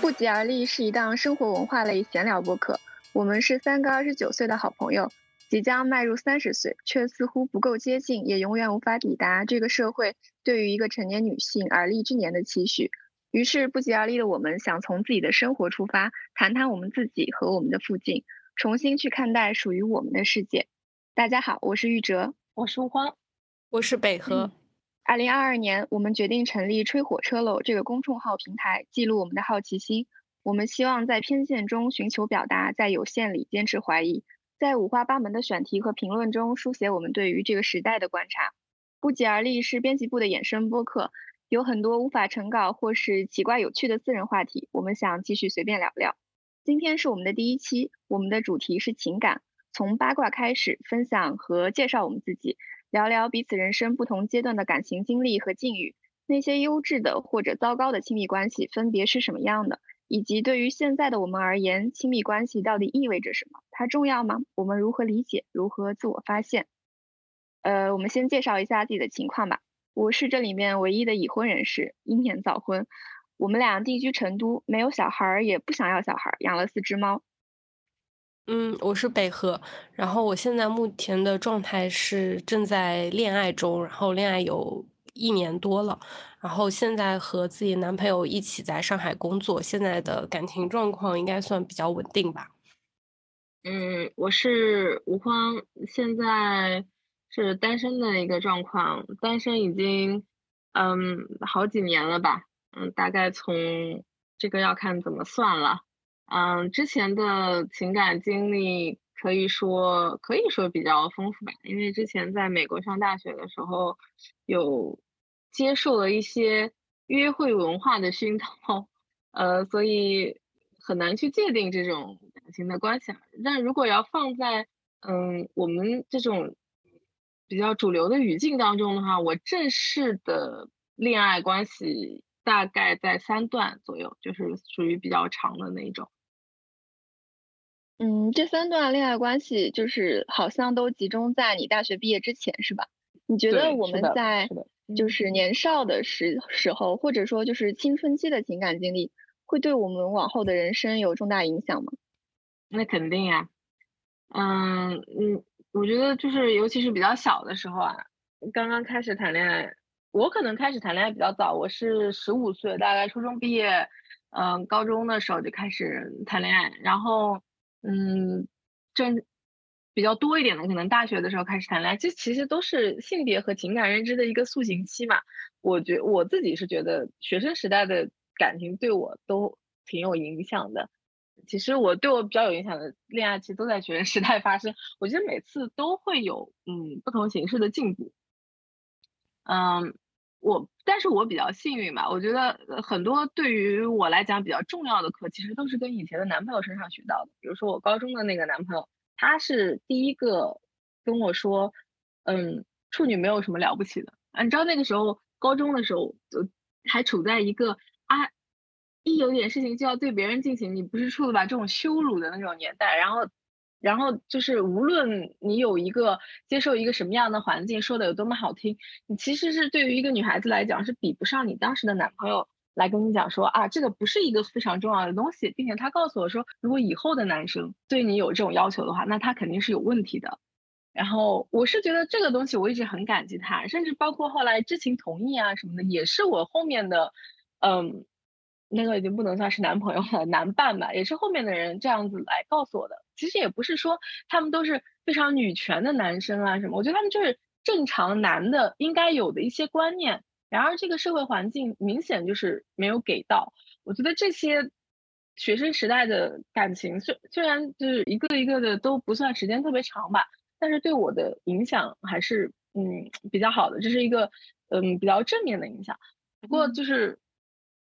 不疾而立是一档生活文化类闲聊播客。我们是三个二十九岁的好朋友，即将迈入三十岁，却似乎不够接近，也永远无法抵达这个社会对于一个成年女性而立之年的期许。于是，不疾而立的我们想从自己的生活出发，谈谈我们自己和我们的附近，重新去看待属于我们的世界。大家好，我是玉哲，我是吴荒，我是北河。二零二二年，我们决定成立“吹火车喽”这个公众号平台，记录我们的好奇心。我们希望在偏见中寻求表达，在有限里坚持怀疑，在五花八门的选题和评论中书写我们对于这个时代的观察。不疾而立是编辑部的衍生播客，有很多无法成稿或是奇怪有趣的私人话题，我们想继续随便聊聊。今天是我们的第一期，我们的主题是情感，从八卦开始，分享和介绍我们自己。聊聊彼此人生不同阶段的感情经历和境遇，那些优质的或者糟糕的亲密关系分别是什么样的，以及对于现在的我们而言，亲密关系到底意味着什么？它重要吗？我们如何理解？如何自我发现？呃，我们先介绍一下自己的情况吧。我是这里面唯一的已婚人士，英年早婚。我们俩定居成都，没有小孩，也不想要小孩，养了四只猫。嗯，我是北河，然后我现在目前的状态是正在恋爱中，然后恋爱有一年多了，然后现在和自己男朋友一起在上海工作，现在的感情状况应该算比较稳定吧。嗯，我是吴荒，现在是单身的一个状况，单身已经嗯好几年了吧，嗯，大概从这个要看怎么算了。嗯，之前的情感经历可以说可以说比较丰富吧，因为之前在美国上大学的时候，有接受了一些约会文化的熏陶，呃，所以很难去界定这种感情的关系。但如果要放在嗯我们这种比较主流的语境当中的话，我正式的恋爱关系大概在三段左右，就是属于比较长的那种。嗯，这三段恋爱关系就是好像都集中在你大学毕业之前，是吧？你觉得我们在就是年少的时时候，或者说就是青春期的情感经历，会对我们往后的人生有重大影响吗？那肯定呀。嗯嗯，我觉得就是尤其是比较小的时候啊，刚刚开始谈恋爱，我可能开始谈恋爱比较早，我是十五岁，大概初中毕业，嗯，高中的时候就开始谈恋爱，然后。嗯，正比较多一点的，可能大学的时候开始谈恋爱，这其实都是性别和情感认知的一个塑形期嘛。我觉我自己是觉得学生时代的感情对我都挺有影响的。其实我对我比较有影响的恋爱期都在学生时代发生，我觉得每次都会有嗯不同形式的进步。嗯。我，但是我比较幸运吧。我觉得很多对于我来讲比较重要的课，其实都是跟以前的男朋友身上学到的。比如说我高中的那个男朋友，他是第一个跟我说，嗯，处女没有什么了不起的。你知道那个时候高中的时候，就还处在一个啊，一有点事情就要对别人进行你不是处的吧这种羞辱的那种年代，然后。然后就是，无论你有一个接受一个什么样的环境，说的有多么好听，你其实是对于一个女孩子来讲，是比不上你当时的男朋友来跟你讲说啊，这个不是一个非常重要的东西，并且他告诉我说，如果以后的男生对你有这种要求的话，那他肯定是有问题的。然后我是觉得这个东西我一直很感激他，甚至包括后来知情同意啊什么的，也是我后面的，嗯。那个已经不能算是男朋友了，男伴吧，也是后面的人这样子来告诉我的。其实也不是说他们都是非常女权的男生啊什么，我觉得他们就是正常男的应该有的一些观念。然而这个社会环境明显就是没有给到。我觉得这些学生时代的感情，虽虽然就是一个一个的都不算时间特别长吧，但是对我的影响还是嗯比较好的，这是一个嗯比较正面的影响。不过就是。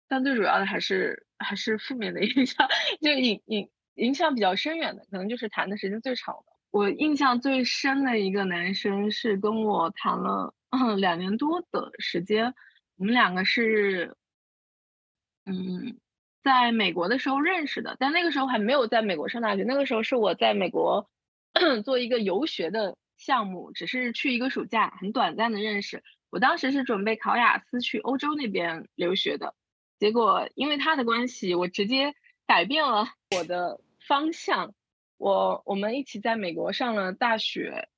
但最主要的还是还是负面的影响，就影影影响比较深远的，可能就是谈的时间最长的。我印象最深的一个男生是跟我谈了两年多的时间，我们两个是，嗯，在美国的时候认识的，但那个时候还没有在美国上大学，那个时候是我在美国 做一个游学的项目，只是去一个暑假，很短暂的认识。我当时是准备考雅思去欧洲那边留学的。结果因为他的关系，我直接改变了我的方向。我我们一起在美国上了大学，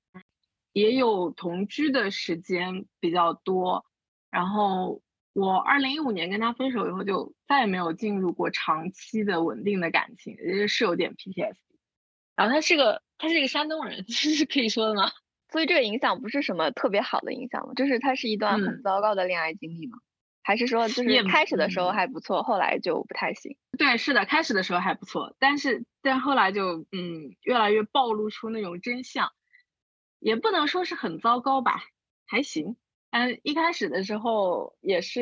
也有同居的时间比较多。然后我二零一五年跟他分手以后，就再也没有进入过长期的稳定的感情，是有点 PTSD。然后他是个他是一个山东人，这 是可以说的吗？所以这个影响不是什么特别好的影响吗？就是它是一段很糟糕的恋爱经历吗？还是说就是开始的时候还不错，后来就不太行？对，是的，开始的时候还不错，但是但后来就嗯越来越暴露出那种真相，也不能说是很糟糕吧，还行。嗯，一开始的时候也是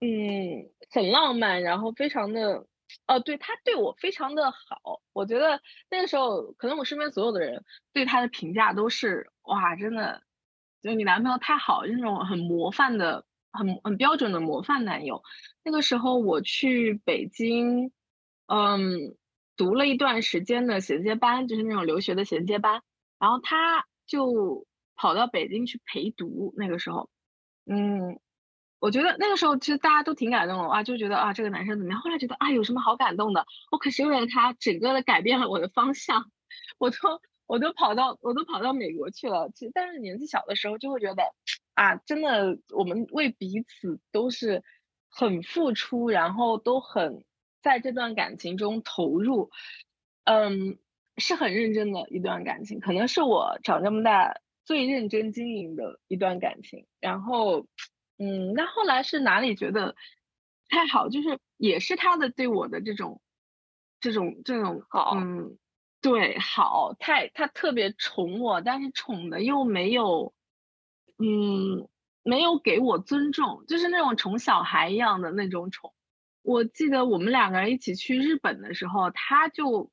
嗯很浪漫，然后非常的。哦，对他对我非常的好，我觉得那个时候可能我身边所有的人对他的评价都是哇，真的，就你男朋友太好，那种很模范的、很很标准的模范男友。那个时候我去北京，嗯，读了一段时间的衔接班，就是那种留学的衔接班，然后他就跑到北京去陪读。那个时候，嗯。我觉得那个时候其实大家都挺感动的啊，就觉得啊这个男生怎么样？后来觉得啊有什么好感动的？我可是为了他整个的改变了我的方向，我都我都跑到我都跑到美国去了。其实但是年纪小的时候就会觉得啊，真的我们为彼此都是很付出，然后都很在这段感情中投入，嗯，是很认真的一段感情，可能是我长这么大最认真经营的一段感情，然后。嗯，那后来是哪里觉得太好？就是也是他的对我的这种这种这种好，嗯，对，好，太他特别宠我，但是宠的又没有，嗯，没有给我尊重，就是那种宠小孩一样的那种宠。我记得我们两个人一起去日本的时候，他就，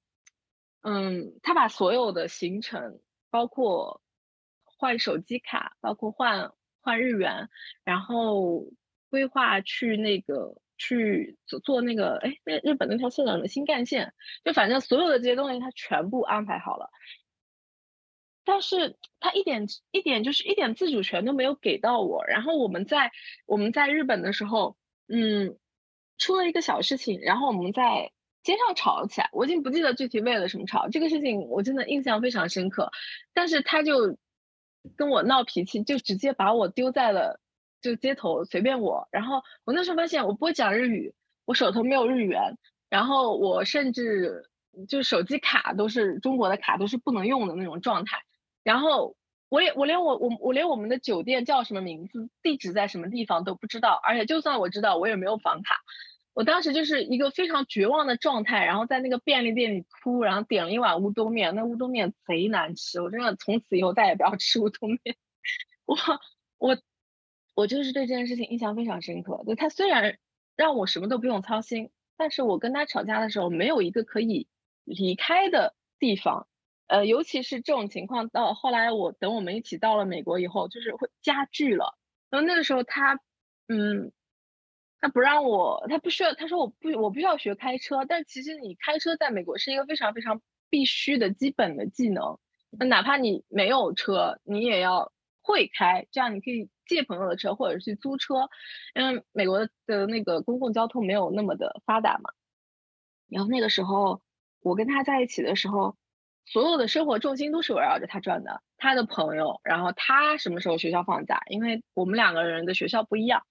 嗯，他把所有的行程，包括换手机卡，包括换。换日元，然后规划去那个去坐坐那个哎，那日本那条线叫什么新干线？就反正所有的这些东西他全部安排好了，但是他一点一点就是一点自主权都没有给到我。然后我们在我们在日本的时候，嗯，出了一个小事情，然后我们在街上吵了起来。我已经不记得具体为了什么吵，这个事情我真的印象非常深刻。但是他就。跟我闹脾气，就直接把我丢在了就街头，随便我。然后我那时候发现我不会讲日语，我手头没有日元，然后我甚至就手机卡都是中国的卡，都是不能用的那种状态。然后我也我连我我我连我们的酒店叫什么名字，地址在什么地方都不知道，而且就算我知道，我也没有房卡。我当时就是一个非常绝望的状态，然后在那个便利店里哭，然后点了一碗乌冬面，那乌冬面贼难吃，我真的从此以后再也不要吃乌冬面。我我我就是对这件事情印象非常深刻。就他虽然让我什么都不用操心，但是我跟他吵架的时候没有一个可以离开的地方。呃，尤其是这种情况到后来，我等我们一起到了美国以后，就是会加剧了。然后那个时候他嗯。他不让我，他不需要，他说我不，我不需要学开车。但其实你开车在美国是一个非常非常必须的基本的技能。那哪怕你没有车，你也要会开，这样你可以借朋友的车或者去租车。因为美国的那个公共交通没有那么的发达嘛。然后那个时候我跟他在一起的时候，所有的生活重心都是围绕着他转的。他的朋友，然后他什么时候学校放假？因为我们两个人的学校不一样。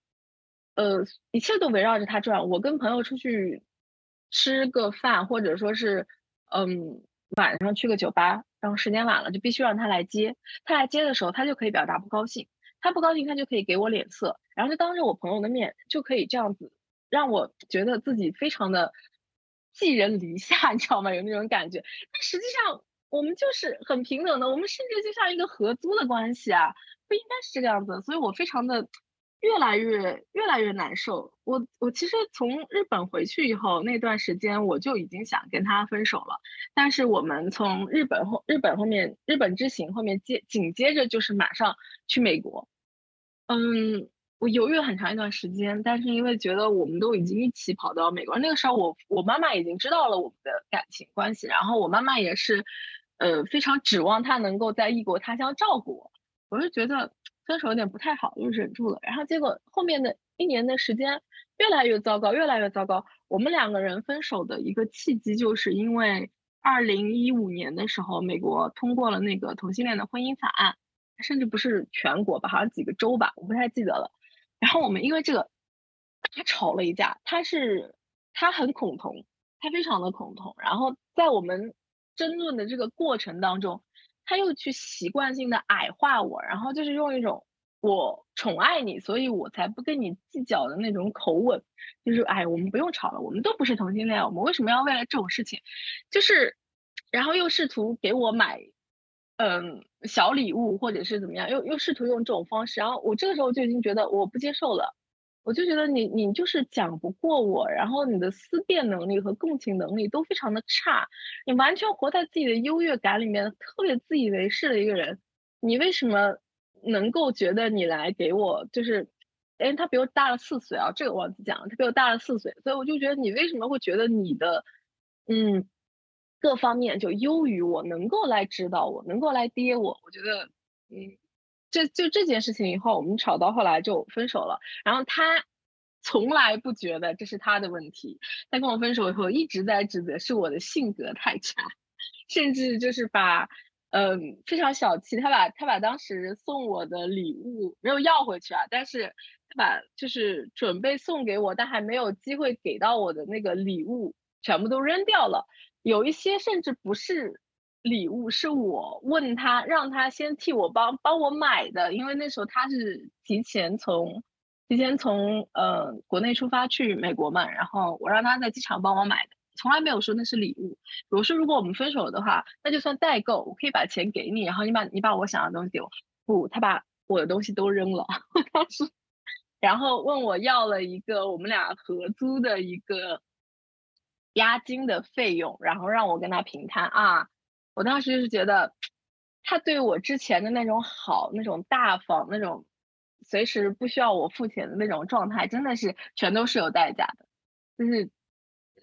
呃，一切都围绕着他转。我跟朋友出去吃个饭，或者说是，嗯，晚上去个酒吧，然后时间晚了就必须让他来接。他来接的时候，他就可以表达不高兴。他不高兴，他就可以给我脸色，然后就当着我朋友的面就可以这样子，让我觉得自己非常的寄人篱下，你知道吗？有那种感觉。但实际上我们就是很平等的，我们甚至就像一个合租的关系啊，不应该是这个样子。所以我非常的。越来越越来越难受。我我其实从日本回去以后那段时间，我就已经想跟他分手了。但是我们从日本后日本后面日本之行后面接紧接着就是马上去美国。嗯，我犹豫了很长一段时间，但是因为觉得我们都已经一起跑到美国，那个时候我我妈妈已经知道了我们的感情关系，然后我妈妈也是呃非常指望他能够在异国他乡照顾我。我就觉得。分手有点不太好，就忍住了。然后结果后面的一年的时间越来越糟糕，越来越糟糕。我们两个人分手的一个契机，就是因为二零一五年的时候，美国通过了那个同性恋的婚姻法案，甚至不是全国吧，好像几个州吧，我不太记得了。然后我们因为这个大吵了一架，他是他很恐同，他非常的恐同。然后在我们争论的这个过程当中，他又去习惯性的矮化我，然后就是用一种我宠爱你，所以我才不跟你计较的那种口吻，就是哎，我们不用吵了，我们都不是同性恋，我们为什么要为了这种事情？就是，然后又试图给我买。嗯，小礼物或者是怎么样，又又试图用这种方式，然后我这个时候就已经觉得我不接受了，我就觉得你你就是讲不过我，然后你的思辨能力和共情能力都非常的差，你完全活在自己的优越感里面，特别自以为是的一个人，你为什么能够觉得你来给我就是，哎，他比我大了四岁啊，这个忘记讲了，他比我大了四岁，所以我就觉得你为什么会觉得你的，嗯。各方面就优于我，能够来指导我，能够来跌我。我觉得，嗯，这就这件事情以后，我们吵到后来就分手了。然后他 从来不觉得这是他的问题，他跟我分手以后一直在指责是我的性格太差，甚至就是把，嗯，非常小气。他把他把当时送我的礼物没有要回去啊，但是他把就是准备送给我但还没有机会给到我的那个礼物全部都扔掉了。有一些甚至不是礼物，是我问他，让他先替我帮帮我买的，因为那时候他是提前从提前从呃国内出发去美国嘛，然后我让他在机场帮我买的，从来没有说那是礼物。我说如果我们分手的话，那就算代购，我可以把钱给你，然后你把你把我想要的东西给我。不，他把我的东西都扔了，当时，然后问我要了一个我们俩合租的一个。押金的费用，然后让我跟他平摊啊！我当时就是觉得，他对我之前的那种好、那种大方、那种随时不需要我付钱的那种状态，真的是全都是有代价的。就是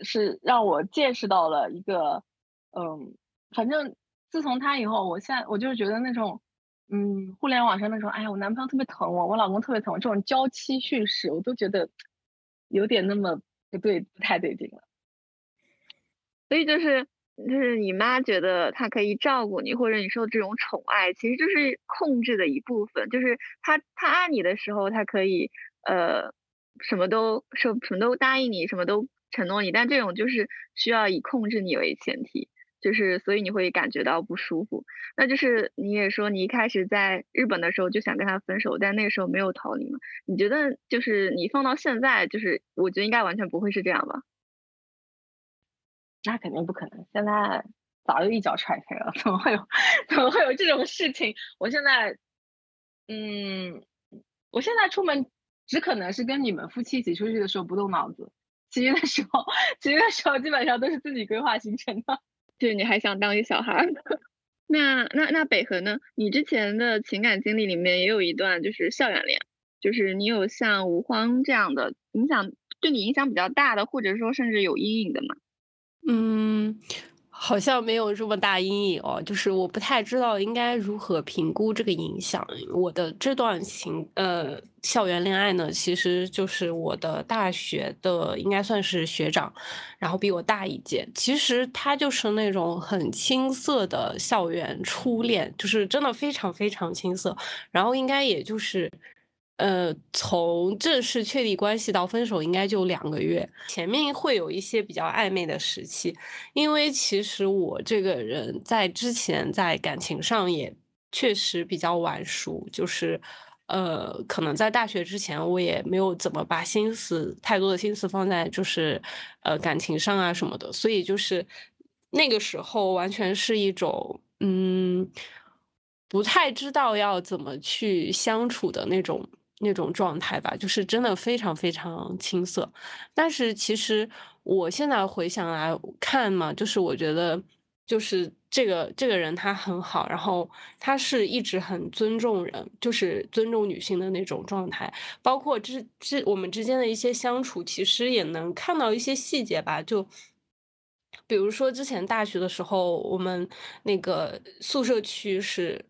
是让我见识到了一个，嗯，反正自从他以后，我现在我就是觉得那种，嗯，互联网上那种，哎呀，我男朋友特别疼我，我老公特别疼我，这种娇妻叙事，我都觉得有点那么不对，不太对劲了。所以就是就是你妈觉得她可以照顾你，或者你受这种宠爱，其实就是控制的一部分。就是她她爱你的时候，她可以呃什么都什什么都答应你，什么都承诺你。但这种就是需要以控制你为前提，就是所以你会感觉到不舒服。那就是你也说你一开始在日本的时候就想跟他分手，但那个时候没有逃离嘛？你觉得就是你放到现在，就是我觉得应该完全不会是这样吧？那肯定不可能，现在早就一脚踹开了，怎么会有怎么会有这种事情？我现在，嗯，我现在出门只可能是跟你们夫妻一起出去的时候不动脑子，其余的时候，其余的时候基本上都是自己规划行程的。就是你还想当一小孩？那那那北河呢？你之前的情感经历里面也有一段就是校园恋，就是你有像吴荒这样的影响，对你影响比较大的，或者说甚至有阴影的吗？嗯，好像没有这么大阴影哦，就是我不太知道应该如何评估这个影响。我的这段情呃校园恋爱呢，其实就是我的大学的，应该算是学长，然后比我大一届。其实他就是那种很青涩的校园初恋，就是真的非常非常青涩。然后应该也就是。呃，从正式确立关系到分手，应该就两个月。前面会有一些比较暧昧的时期，因为其实我这个人在之前在感情上也确实比较晚熟，就是呃，可能在大学之前我也没有怎么把心思太多的心思放在就是呃感情上啊什么的，所以就是那个时候完全是一种嗯，不太知道要怎么去相处的那种。那种状态吧，就是真的非常非常青涩。但是其实我现在回想来看嘛，就是我觉得，就是这个这个人他很好，然后他是一直很尊重人，就是尊重女性的那种状态。包括之之我们之间的一些相处，其实也能看到一些细节吧。就比如说之前大学的时候，我们那个宿舍区是。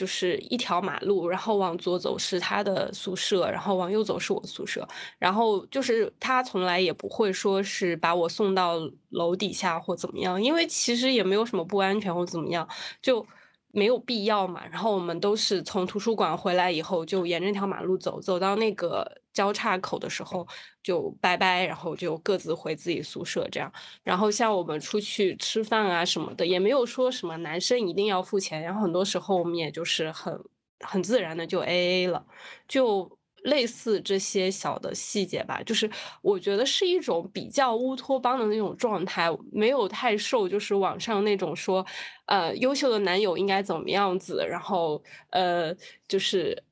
就是一条马路，然后往左走是他的宿舍，然后往右走是我宿舍，然后就是他从来也不会说是把我送到楼底下或怎么样，因为其实也没有什么不安全或怎么样，就。没有必要嘛，然后我们都是从图书馆回来以后，就沿着条马路走，走到那个交叉口的时候就拜拜，然后就各自回自己宿舍这样。然后像我们出去吃饭啊什么的，也没有说什么男生一定要付钱，然后很多时候我们也就是很很自然的就 A A 了，就。类似这些小的细节吧，就是我觉得是一种比较乌托邦的那种状态，没有太受就是网上那种说，呃，优秀的男友应该怎么样子，然后呃，就是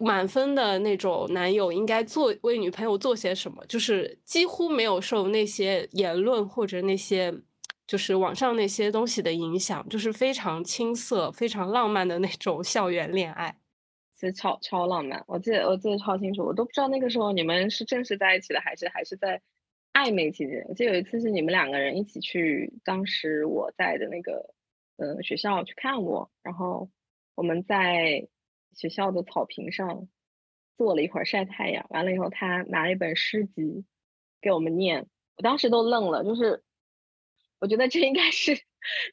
满分的那种男友应该做为女朋友做些什么，就是几乎没有受那些言论或者那些就是网上那些东西的影响，就是非常青涩、非常浪漫的那种校园恋爱。其实超超浪漫，我记得我记得超清楚，我都不知道那个时候你们是正式在一起的，还是还是在暧昧期间。我记得有一次是你们两个人一起去，当时我在的那个嗯学校去看我，然后我们在学校的草坪上坐了一会儿晒太阳，完了以后他拿了一本诗集给我们念，我当时都愣了，就是我觉得这应该是。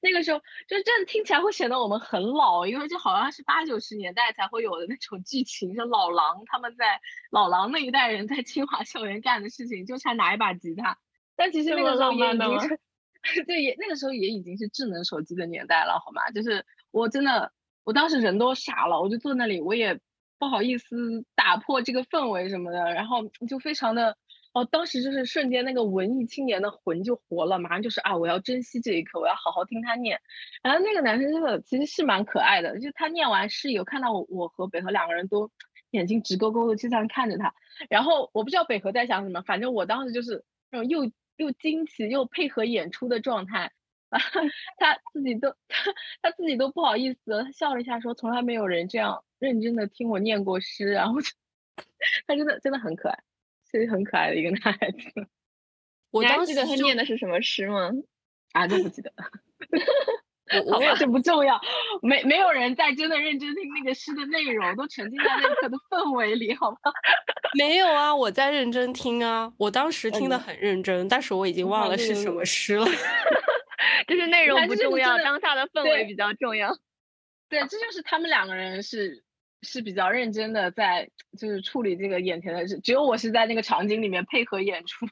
那个时候，就真的听起来会显得我们很老，因为这好像是八九十年代才会有的那种剧情，是老狼他们在老狼那一代人在清华校园干的事情，就差拿一把吉他。但其实那个时候也已经是，对，也那个时候也已经是智能手机的年代了，好吗？就是我真的，我当时人都傻了，我就坐那里，我也不好意思打破这个氛围什么的，然后就非常的。哦，当时就是瞬间那个文艺青年的魂就活了，马上就是啊，我要珍惜这一刻，我要好好听他念。然后那个男生真的其实是蛮可爱的，就他念完诗有看到我，我和北河两个人都眼睛直勾勾的就这样看着他。然后我不知道北河在想什么，反正我当时就是那种又又惊奇又配合演出的状态，他自己都他他自己都不好意思，他笑了一下说从来没有人这样认真的听我念过诗，然后就 他真的真的很可爱。是很可爱的一个男孩子，我当时记得他念的是什么诗吗？啊，都不记得。好吧，这不重要。没没有人在真的认真听那个诗的内容，都沉浸在那刻的氛围里，好吗？没有啊，我在认真听啊。我当时听的很认真，但是我已经忘了是什么诗了。就是内容不重要，当下的氛围比较重要。对，这就是他们两个人是。是比较认真的在就是处理这个眼前的事，只有我是在那个场景里面配合演出，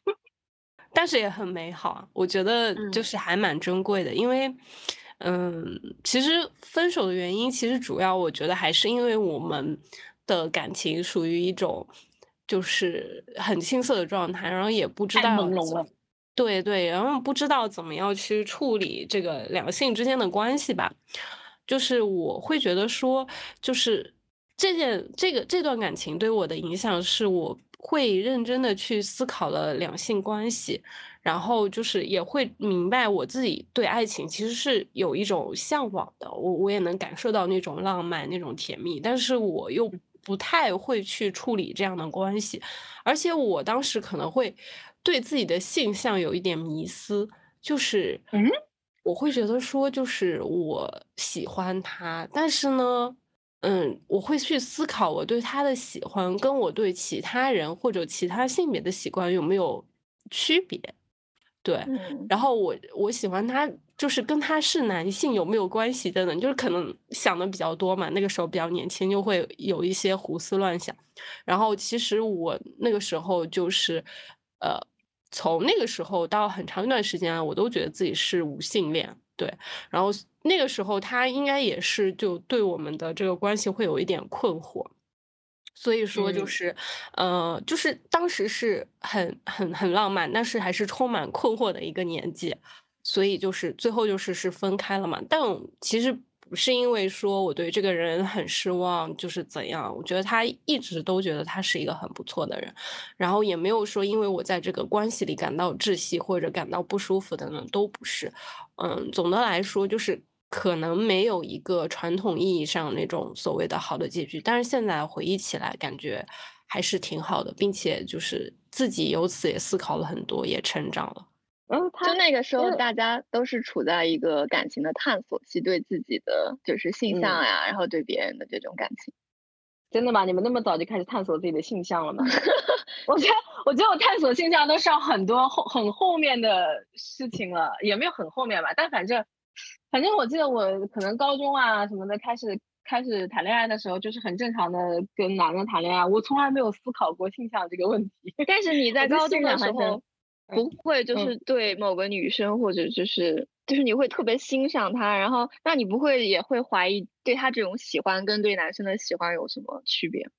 但是也很美好，我觉得就是还蛮珍贵的，因为，嗯，其实分手的原因其实主要我觉得还是因为我们的感情属于一种就是很青涩的状态，然后也不知道朦胧了，对对，然后不知道怎么样去处理这个两性之间的关系吧，就是我会觉得说就是。这件这个这段感情对我的影响是，我会认真的去思考了两性关系，然后就是也会明白我自己对爱情其实是有一种向往的，我我也能感受到那种浪漫那种甜蜜，但是我又不太会去处理这样的关系，而且我当时可能会对自己的性向有一点迷思，就是嗯，我会觉得说就是我喜欢他，但是呢。嗯，我会去思考我对他的喜欢跟我对其他人或者其他性别的习惯有没有区别，对。然后我我喜欢他，就是跟他是男性有没有关系等等，就是可能想的比较多嘛。那个时候比较年轻，就会有一些胡思乱想。然后其实我那个时候就是，呃，从那个时候到很长一段时间，我都觉得自己是无性恋。对，然后那个时候他应该也是就对我们的这个关系会有一点困惑，所以说就是，呃，就是当时是很很很浪漫，但是还是充满困惑的一个年纪，所以就是最后就是是分开了嘛。但其实。不是因为说我对这个人很失望，就是怎样？我觉得他一直都觉得他是一个很不错的人，然后也没有说因为我在这个关系里感到窒息或者感到不舒服的呢，都不是。嗯，总的来说就是可能没有一个传统意义上那种所谓的好的结局，但是现在回忆起来感觉还是挺好的，并且就是自己由此也思考了很多，也成长了。嗯，他就那个时候，嗯大家都是处在一个感情的探索期，对自己的就是性嗯向呀，然后对别人的这种感情。真的吗？你们那么早就开始探索自己的性向了吗？我觉得，我觉得我探索性向都是要很多后很后面的事情了，也没有很后面吧，但反正，反正我记得我可能高中啊什么的开始开始谈恋爱的时候，就是很正常的跟男的谈恋爱，我从来没有思考过性向这个问题。但是你在高中的时候，不会就嗯是对某个女生或者就是就是你会特别欣赏她，然后那你不会也会怀疑对她这种喜欢跟对男生的喜欢有什么区别？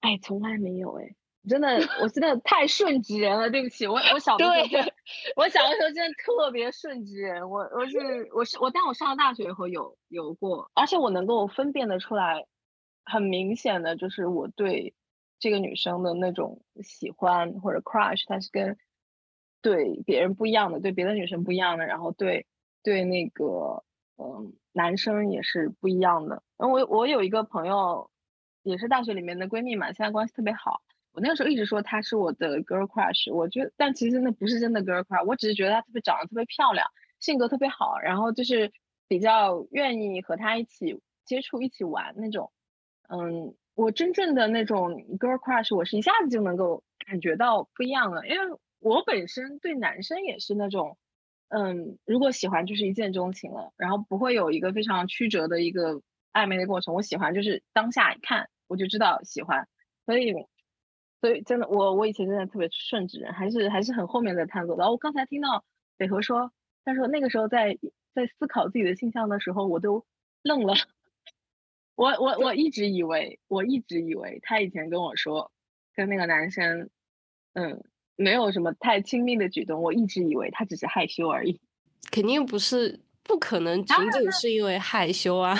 哎，从来没有哎，真的，我真的太顺直人了，对不起，我我小的时候真，我小的时候真的特别顺直人，我我是我是我，但我上了大学以后有有过，而且我能够分辨得出来，很明显的就是我对这个女生的那种喜欢或者 crush，它是跟对别人不一样的，对别的女生不一样的，然后对对那个嗯男生也是不一样的。然后我我有一个朋友，也是大学里面的闺蜜嘛，现在关系特别好。我那个时候一直说她是我的 girl crush，我觉得，但其实那不是真的 girl crush，我只是觉得她特别长得特别漂亮，性格特别好，然后就是比较愿意和她一起接触、一起玩那种。嗯，我真正的那种 girl crush，我是一下子就能够感觉到不一样了，因为我本身对男生也是那种，嗯，如果喜欢就是一见钟情了，然后不会有一个非常曲折的一个暧昧的过程。我喜欢就是当下一看我就知道喜欢，所以，所以真的我我以前真的特别顺直人，还是还是很后面在探索的。然后我刚才听到北河说，他说那个时候在在思考自己的性向的时候，我都愣了。我我我一直以为，我一直以为他以前跟我说，跟那个男生，嗯，没有什么太亲密的举动，我一直以为他只是害羞而已。肯定不是，不可能仅仅是因为害羞啊。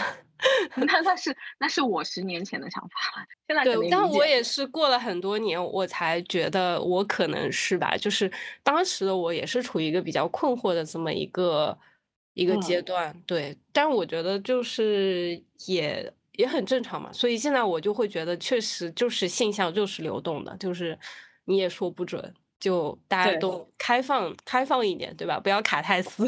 那那是那是我十年前的想法，现在对，但我也是过了很多年，我才觉得我可能是吧，就是当时的我也是处于一个比较困惑的这么一个一个阶嗯段，对。但我觉得就是也也很正常嘛，所以现在我就会觉得，确实就是现象就是流动的，就是你也说不准，就大家都开放开放一点，对吧？不要卡太死。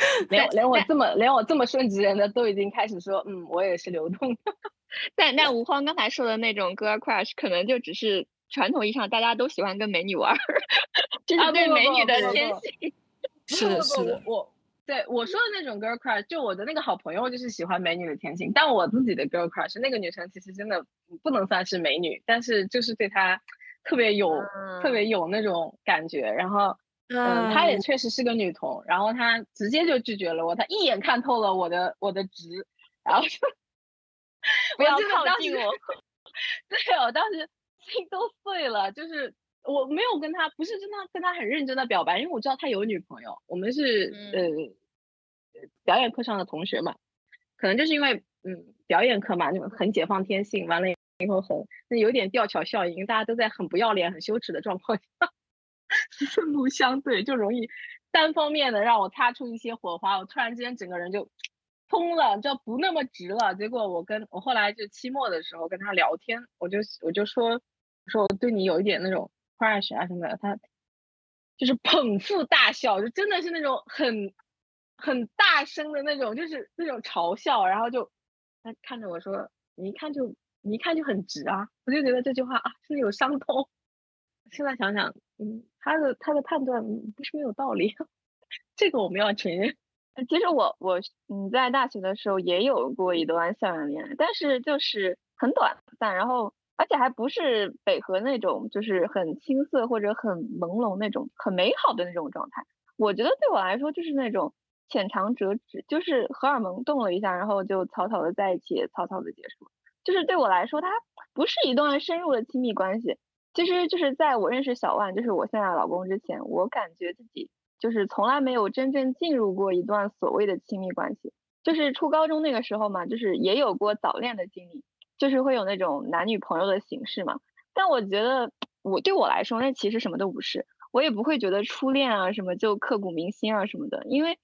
连连我这么连我这么顺直人的都已经开始说，嗯，我也是流动的。但但吴荒刚才说的那种 girl crush，可能就只是传统意义上大家都喜欢跟美女玩儿，这是对美女的天性。是是的，我我对我说的那种 girl crush，就我的那个好朋友就是喜欢美女的天性，但我自己的 girl crush 那个女生其实真的不能算是美女，但是就是对她特别有、特别有那种感觉，然后。嗯，她也确实是个女同，然后她直接就拒绝了我，她一眼看透了我的我的直，然后就 不要靠近我。对，我当时心都碎了，就是我没有跟他，不是真的跟他很认真的表白，因为我知道他有女朋友，我们是、呃表演课上的同学嘛，可能就是因为嗯表演课嘛，就很解放天性，完了以后很那有点吊桥效应，大家都在很不要脸、很羞耻的状况下四目相对，就容易单方面的让我擦出一些火花，我突然之间整个人就通了，就不那么直了。结果我跟我后来就期末的时候跟他聊天，我就我就说说我对你有一点那种 crush 啊什么的，他就是捧腹大笑，就真的是那种很很大声的那种，就是那种嘲笑，然后就他看着我说你一看就你一看就很直啊，我就觉得这句话啊真的有伤痛。现在想想，嗯，他的他的判断不是没有道理，这个我们要承认。其实我我嗯在大学的时候也有过一段校园恋爱，但是就是很短暂，然后而且还不是北河那种就是很青涩或者很朦胧那种很美好的那种状态。我觉得对我来说就是那种浅尝辄止，就是荷尔蒙动了一下，然后就草草的在一起，草草的结束。就是对我来说，它不是一段深入的亲密关系。其实就是在我认识小万，就是我现在老公之前，我感觉自己就是从来没有真正进入过一段所谓的亲密关系。就是初高中那个时候嘛，就是也有过早恋的经历，就是会有那种男女朋友的形式嘛。但我觉得我对我来说，那其实什么都不是，我也不会觉得初恋啊什么就刻骨铭心啊什么的，因为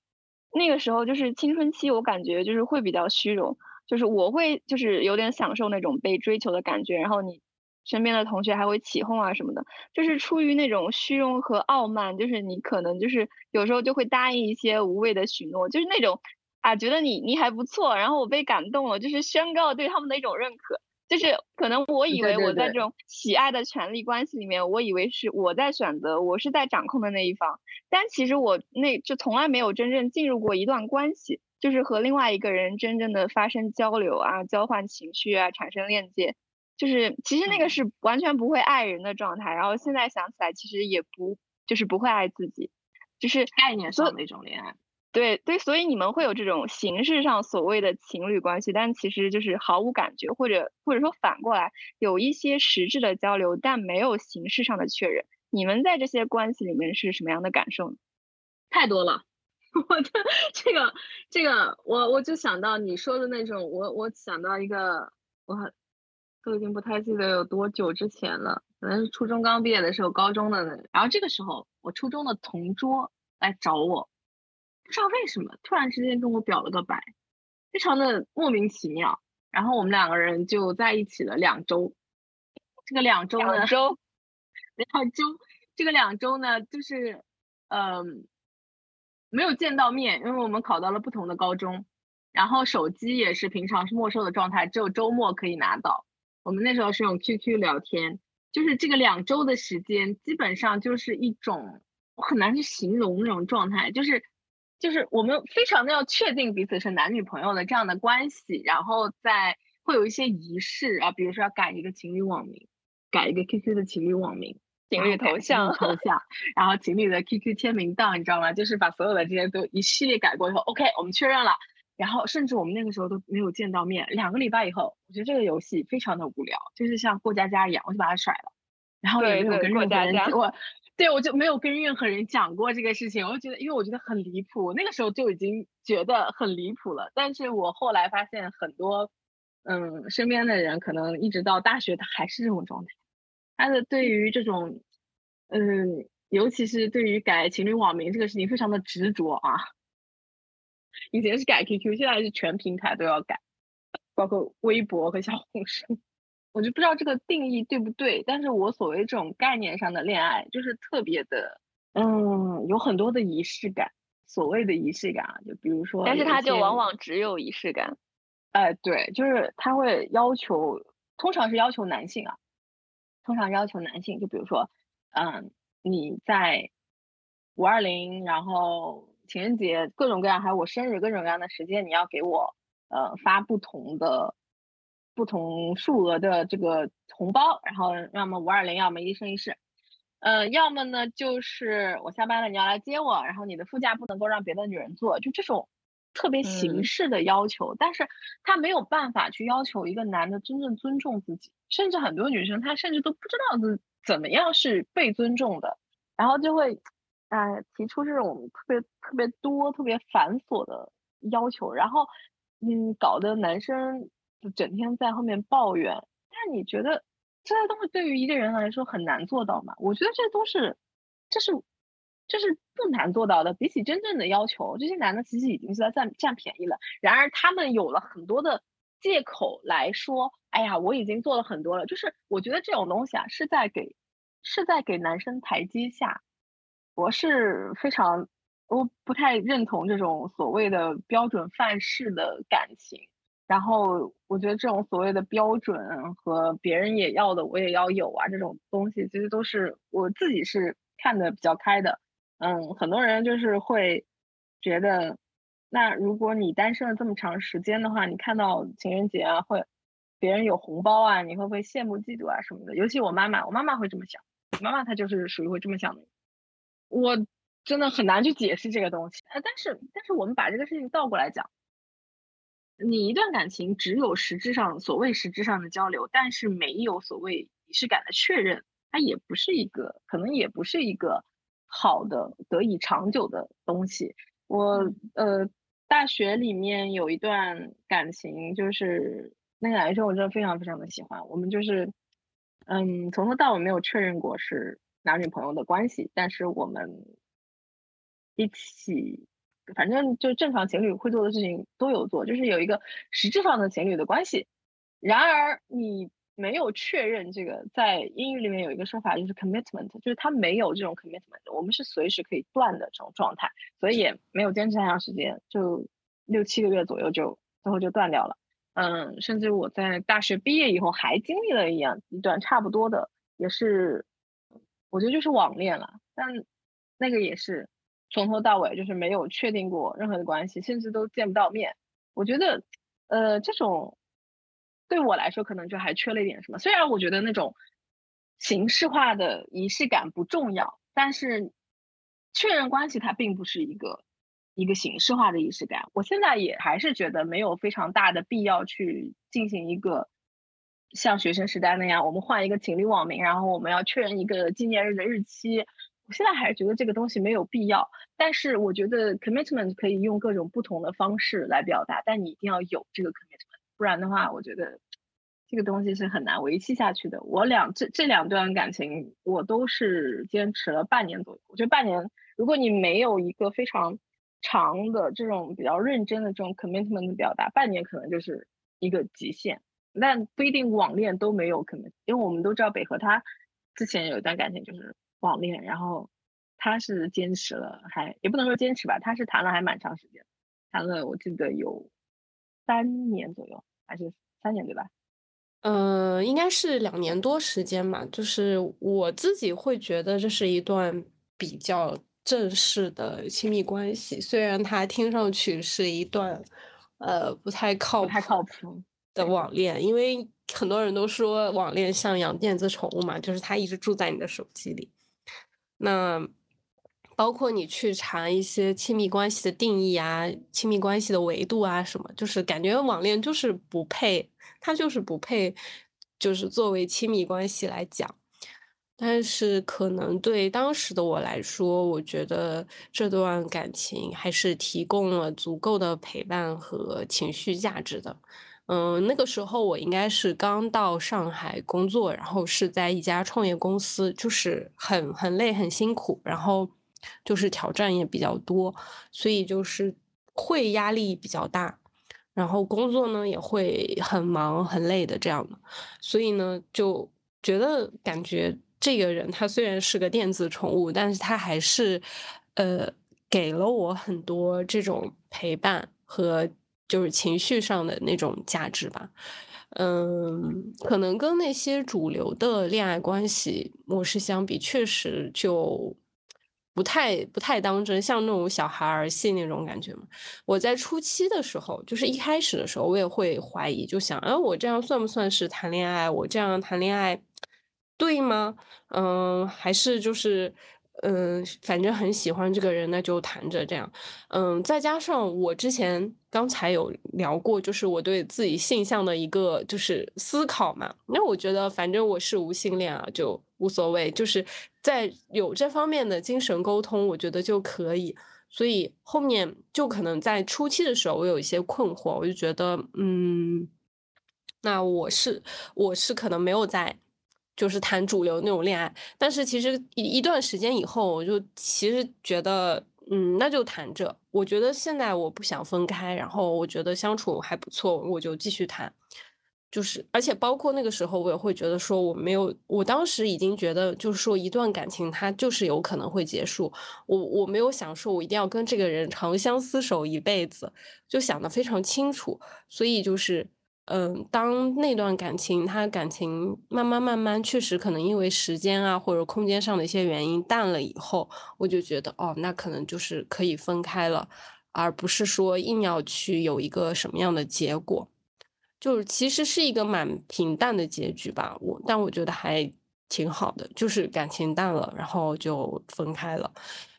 那个时候就是青春期，我感觉就是会比较虚荣，就是我会就是有点享受那种被追求的感觉，然后你。身边的同学还会起哄啊什么的，就是出于那种虚荣和傲慢，就是你可能就是有时候就会答应一些无谓的许诺，就是那种啊觉得你你还不错，然后我被感动了，就是宣告对他们的一种认可。就是可能我以为我在这种喜爱的权利关系里面，我以为是我在选择，我是在掌控的那一方，但其实我那就从来没有真正进入过一段关系，就是和另外一个人真正的发生交流啊，交换情绪啊，产生链接，就是其实那个是完全不会爱人的状态。然后现在想起来，其实也不就是不会爱自己，就是概念上的一种恋爱。对对，所以你们会有这种形式上所谓的情侣关系，但其实就是毫无感觉，或者或者说反过来有一些实质的交流，但没有形式上的确认。你们在这些关系里面是什么样的感受呢？太多了，我的这个这个，我我就想到你说的那种，我我想到一个，我都已经不太记得有多久之前了，可能是初中刚毕业的时候，高中的，然后这个时候我初中的同桌来找我。不知道为什么突然之间跟我表了个白，非常的莫名其妙。然后我们两个人就在一起了两周。这个两周呢，两周，两周，这个两周呢，就是嗯，没有见到面，因为我们考到了不同的高中。然后手机也是平常是没收的状态，只有周末可以拿到。我们那时候是用 QQ 聊天，就是这个两周的时间，基本上就是一种我很难去形容那种状态，就是。就是我们非常的要确定彼此是男女朋友的这样的关系，然后再会有一些仪式啊，比如说要改一个情侣网名，改一个 QQ 的情侣网名，情侣头像头像，然后情侣的 QQ 签名档，你知道吗？就是把所有的这些都一系列改过以后，OK，我们确认了，然后甚至我们那个时候都没有见到面，两个礼拜以后，我觉得这个游戏非常的无聊，就是像过家家一样，我就把它甩了，然后也没有跟任何人我。对，我就没有跟任何人讲过这个事情，我就觉得，因为我觉得很离谱，那个时候就已经觉得很离谱了。但是我后来发现，很多，嗯，身边的人可能一直到大学，他还是这种状态。他的对于这种，嗯，尤其是对于改情侣网名这个事情，非常的执着啊。以前是改 QQ，现在是全平台都要改，包括微博和小红书。我就不知道这个定义对不对，但是我所谓这种概念上的恋爱，就是特别的，嗯，有很多的仪式感。所谓的仪式感啊，就比如说，但是它就往往只有仪式感。哎，对，就是他会要求，通常是要求男性啊，通常要求男性，就比如说，嗯，你在五二零，然后情人节，各种各样，还有我生日，各种各样的时间，你要给我，呃，发不同的。不同数额的这个红包，然后要么五二零，要么一生一世，呃，要么呢就是我下班了你要来接我，然后你的副驾不能够让别的女人坐，就这种特别形式的要求，但是他没有办法去要求一个男的真正尊重自己，甚至很多女生她甚至都不知道怎怎么样是被尊重的，然后就会，哎，提出这种特别特别多、特别繁琐的要求，然后，嗯，搞得男生。就整天在后面抱怨，但你觉得这些东西对于一个人来说很难做到吗？我觉得这都是，这是，这是不难做到的。比起真正的要求，这些男的其实已经是在占占便宜了。然而他们有了很多的借口来说，哎呀，我已经做了很多了。就是我觉得这种东西啊，是在给，是在给男生台阶下。我是非常，我不太认同这种所谓的标准范式的感情。然后我觉得这种所谓的标准和别人也要的我也要有啊，这种东西其实都是我自己是看的比较开的。嗯，很多人就是会觉得，那如果你单身了这么长时间的话，你看到情人节啊，会别人有红包啊，你会不会羡慕嫉妒啊什么的？尤其我妈妈，我妈妈会这么想，妈妈她就是属于会这么想的。我真的很难去解释这个东西。呃，但是但是我们把这个事情倒过来讲。你一段感情只有实质上所谓实质上的交流，但是没有所谓仪式感的确认，它也不是一个，可能也不是一个好的得以长久的东西。我呃，大学里面有一段感情，就是那个男生我真的非常非常的喜欢，我们就是嗯从头到尾没有确认过是男女朋友的关系，但是我们一起。反正就正常情侣会做的事情都有做，就是有一个实质上的情侣的关系。然而，你没有确认这个，在英语里面有一个说法就是 commitment，就是他没有这种 commitment，我们是随时可以断的这种状态，所以也没有坚持太长时间，就六七个月左右就最后就断掉了。嗯，甚至我在大学毕业以后还经历了一样一段差不多的，也是我觉得就是网恋了，但那个也是从头到尾就是没有确定过任何的关系，甚至都见不到面。我觉得，呃，这种。对我来说，可能就还缺了一点什么。虽然我觉得那种形式化的仪式感不重要，但是确认关系它并不是一个一个形式化的仪式感。我现在也还是觉得没有非常大的必要去进行一个像学生时代那样，我们换一个情侣网名，然后我们要确认一个纪念日的日期。我现在还是觉得这个东西没有必要。但是我觉得 commitment 可以用各种不同的方式来表达，但你一定要有这个 commitment。不然的话，我觉得这个东西是很难维系下去的。我两这这两段感情，我都是坚持了半年左右。我觉得半年，如果你没有一个非常长的这种比较认真的这种 commitment 的表达，半年可能就是一个极限。但不一定网恋都没有 commitment，因为我们都知道北河他之前有一段感情就是网恋，然后他是坚持了，还也不能说坚持吧，他是谈了还蛮长时间，谈了我记得有。三年左右还是三年对吧？嗯，应该是两年多时间吧。就是我自己会觉得这是一段比较正式的亲密关系，虽然它听上去是一段呃不太靠不太靠谱的网恋，因为很多人都说网恋像养电子宠物嘛，就是它一直住在你的手机里。那包括你去查一些亲密关系的定义啊，亲密关系的维度啊，什么，就是感觉网恋就是不配，它就是不配，就是作为亲密关系来讲。但是可能对当时的我来说，我觉得这段感情还是提供了足够的陪伴和情绪价值的。嗯，那个时候我应该是刚到上海工作，然后是在一家创业公司，就是很很累很辛苦，然后。就是挑战也比较多，所以就是会压力比较大，然后工作呢也会很忙很累的这样，所以呢就觉得感觉这个人他虽然是个电子宠物，但是他还是呃给了我很多这种陪伴和就是情绪上的那种价值吧，嗯，可能跟那些主流的恋爱关系模式相比，确实就。不太不太当真，像那种小孩儿戏那种感觉嘛。我在初期的时候，就是一开始的时候，我也会怀疑，就想，哎，我这样算不算是谈恋爱？我这样谈恋爱对吗？嗯，还是就是。嗯，反正很喜欢这个人，那就谈着这样。嗯，再加上我之前刚才有聊过，就是我对自己性向的一个就是思考嘛。那我觉得，反正我是无性恋啊，就无所谓。就是在有这方面的精神沟通，我觉得就可以。所以后面就可能在初期的时候，我有一些困惑，我就觉得，嗯，那我是我是可能没有在。就是谈主流那种恋爱，但是其实一一段时间以后，我就其实觉得，嗯，那就谈着。我觉得现在我不想分开，然后我觉得相处还不错，我就继续谈。就是，而且包括那个时候，我也会觉得说，我没有，我当时已经觉得，就是说一段感情它就是有可能会结束。我我没有想说我一定要跟这个人长相厮守一辈子，就想得非常清楚。所以就是。嗯，当那段感情，他感情慢慢慢慢，确实可能因为时间啊或者空间上的一些原因淡了以后，我就觉得哦，那可能就是可以分开了，而不是说硬要去有一个什么样的结果，就是其实是一个蛮平淡的结局吧。我但我觉得还挺好的，就是感情淡了，然后就分开了。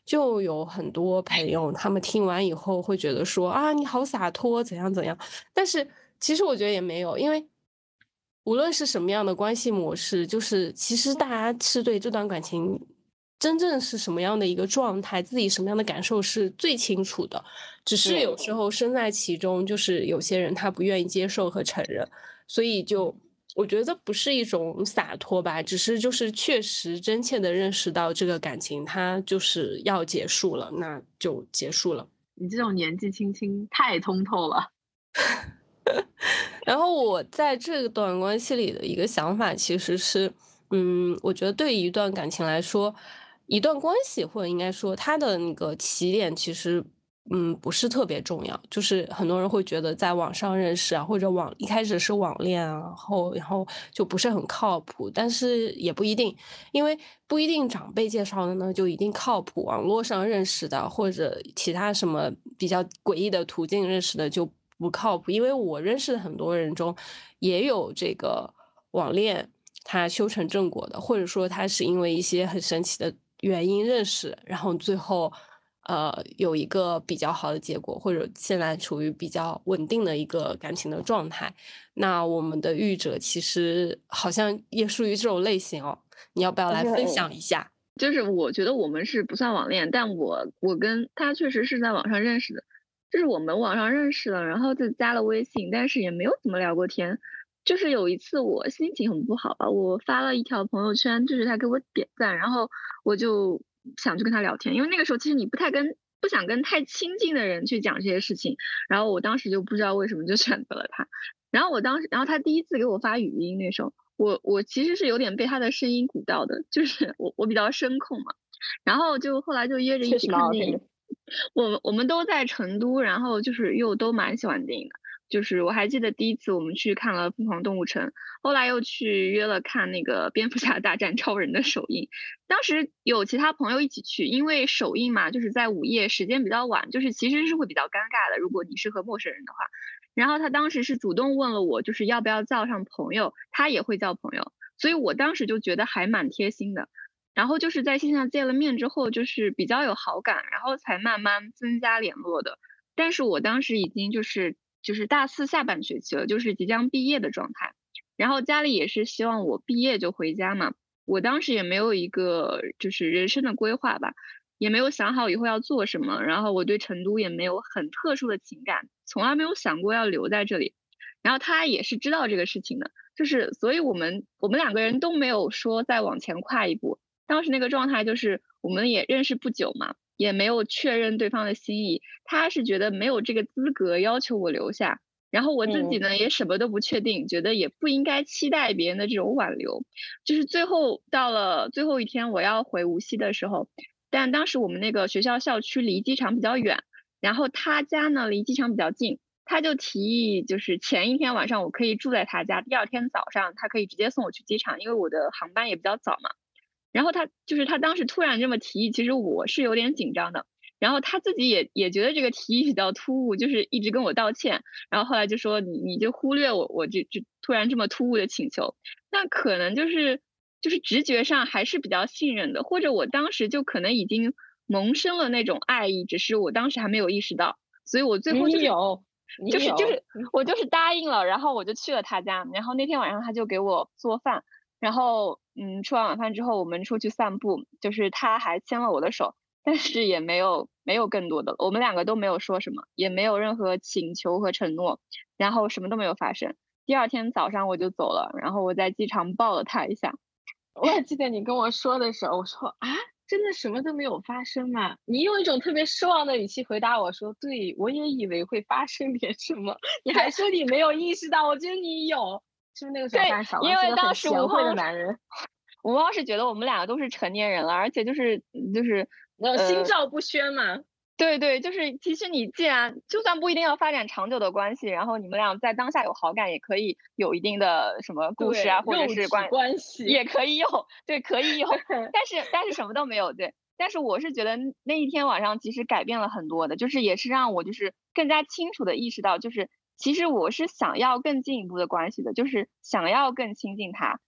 就有很多朋友他们听完以后会觉得说啊，你好洒脱，怎样怎样，但是。其实我觉得也没有，因为无论是什么样的关系模式，就是其实大家是对这段感情真正是什么样的一个状态，自己什么样的感受是最清楚的。只是有时候身在其中，就是有些人他不愿意接受和承认，所以就我觉得不是一种洒脱吧，只是就是确实真切的认识到这个感情它就是要结束了，那就结束了。你这种年纪轻轻太通透了。然后我在这段关系里的一个想法其实是，嗯，我觉得对一段感情来说，一段关系或者应该说它的那个起点其实。嗯，不是特别重要，就是很多人会觉得在网上认识啊，或者网一开始是网恋啊，然后然后就不是很靠谱，但是也不一定，因为不一定长辈介绍的呢就一定靠谱，网络上认识的或者其他什么比较诡异的途径认识的就不靠谱，因为我认识的很多人中也有这个网恋他修成正果的，或者说他是因为一些很神奇的原因认识，然后最后。呃，有一个比较好的结果，或者现在处于比较稳定的一个感情的状态，那我们的遇者其实好像也属于这种类型哦。你要不要来分享一下？就是我觉得我们是不算网恋，但我我跟他确实是在网上认识的，就是我们网上认识了，然后就加了微信，但是也没有怎么聊过天。就是有一次我心情很不好吧，我发了一条朋友圈，就是他给我点赞，然后我就。想去跟他聊天，因为那个时候其实你不太跟不想跟太亲近的人去讲这些事情，然后我当时就不知道为什么就选择了他，然后我当时，然后他第一次给我发语音那时候，我我其实是有点被他的声音鼓到的，就是我我比较声控嘛，然后就后来就约着一起看电影，我们我们都在成都，然后就是又都蛮喜欢电影的。就是我还记得第一次我们去看了《疯狂动物城》，后来又去约了看那个《蝙蝠侠大战超人》的首映。当时有其他朋友一起去，因为首映嘛，就是在午夜，时间比较晚，就是其实是会比较尴尬的。如果你是和陌生人的话，然后他当时是主动问了我，就是要不要叫上朋友，他也会叫朋友，所以我当时就觉得还蛮贴心的。然后就是在线下见了面之后，就是比较有好感，然后才慢慢增加联络的。但是我当时已经就是。就是大四下半学期了，就是即将毕业的状态，然后家里也是希望我毕业就回家嘛。我当时也没有一个就是人生的规划吧，也没有想好以后要做什么。然后我对成都也没有很特殊的情感，从来没有想过要留在这里。然后他也是知道这个事情的，就是所以我们我们两个人都没有说再往前跨一步。当时那个状态就是我们也认识不久嘛。也没有确认对方的心意，他是觉得没有这个资格要求我留下，然后我自己呢也什么都不确定，觉得也不应该期待别人的这种挽留，就是最后到了最后一天我要回无锡的时候，但当时我们那个学校校区离机场比较远，然后他家呢离机场比较近，他就提议就是前一天晚上我可以住在他家，第二天早上他可以直接送我去机场，因为我的航班也比较早嘛。然后他就是他当时突然这么提议，其实我是有点紧张的。然后他自己也也觉得这个提议比较突兀，就是一直跟我道歉。然后后来就说你你就忽略我，我就就突然这么突兀的请求。那可能就是就是直觉上还是比较信任的，或者我当时就可能已经萌生了那种爱意，只是我当时还没有意识到。所以我最后就有，就是就是我就是答应了，然后我就去了他家。然后那天晚上他就给我做饭。然后，嗯，吃完晚饭之后，我们出去散步，就是他还牵了我的手，但是也没有没有更多的，我们两个都没有说什么，也没有任何请求和承诺，然后什么都没有发生。第二天早上我就走了，然后我在机场抱了他一下。我还记得你跟我说的时候，我说啊，真的什么都没有发生吗？你用一种特别失望的语气回答我说，对我也以为会发生点什么，你还说你没有意识到，我觉得你有。是那个时候对，因为当时吴的男人，吴昊是觉得我们两个都是成年人了，而且就是就是呃心照不宣嘛。对对，就是其实你既然就算不一定要发展长久的关系，然后你们俩在当下有好感，也可以有一定的什么故事啊，或者是关关系也可以有，对，可以有。但是但是什么都没有，对。但是我是觉得那一天晚上其实改变了很多的，就是也是让我就是更加清楚的意识到，就是。其实我是想要更进一步的关系的，就是想要更亲近他，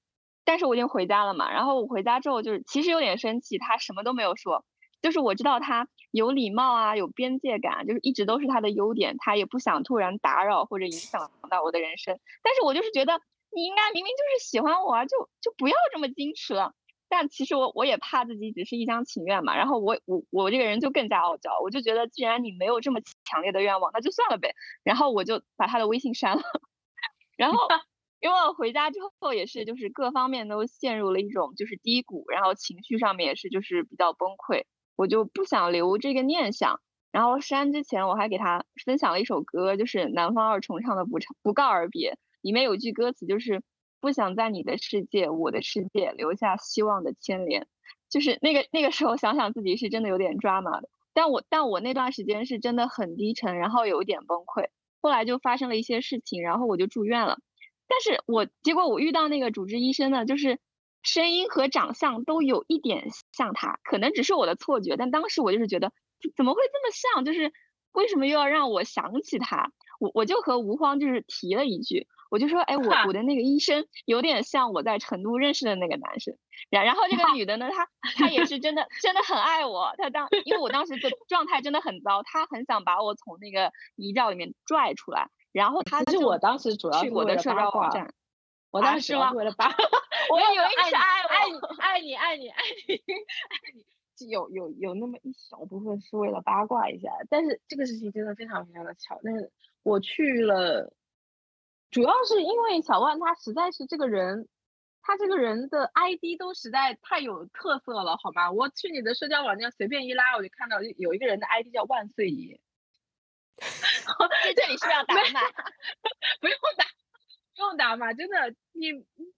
但是我已经回家了嘛。然后我回家之后，就是其实有点生气，他什么都没有说。就是我知道他有礼貌啊，有边界感，就是一直都是他的优点。他也不想突然打扰或者影响到我的人生。但是我就是觉得你应该明明就是喜欢我啊，就就不要这么矜持了。但其实我我也怕自己只是一厢情愿嘛，然后我我我这个人就更加傲娇，我就觉得既然你没有这么强烈的愿望，那就算了呗。然后我就把他的微信删了。然后 因为我回家之后也是就是各方面都陷入了一种就是低谷，然后情绪上面也是就是比较崩溃，我就不想留这个念想。然后删之前我还给他分享了一首歌，就是南方二重唱的《不唱不告而别》，里面有句歌词就是不想在你的世界，我的世界留下希望的牵连。就是那个那个时候想想自己是真的有点抓马的，但我但我那段时间是真的很低沉，然后有一点崩溃。后来就发生了一些事情，然后我就住院了。但是我结果我遇到那个主治医生呢，就是声音和长相都有一点像他，可能只是我的错觉，但当时我就是觉得怎么会这么像？就是为什么又要让我想起他？我我就和吴荒就是提了一句。我就说，哎，我我的那个医生有点像我在成都认识的那个男生，然然后这个 女的呢，她她也是真的真的很爱我，她当因为我当时的状态真的很糟，她很想把我从那个泥沼里面拽出来，然后她就我当时主要去我的社交网站，我当时是为了八，我以为你是爱爱你爱你爱你爱你爱你，有有有那么一小部分是为了八卦一下，但是这个事情真的非常非常的巧，但是我去了。主要是因为小万他实在是这个人，他这个人的 ID 都实在太有特色了，好吗？我去你的社交网站随便一拉，我就看到有一个人的 ID 叫万岁爷。在这里是要打码？不用打，不用打码，真的，你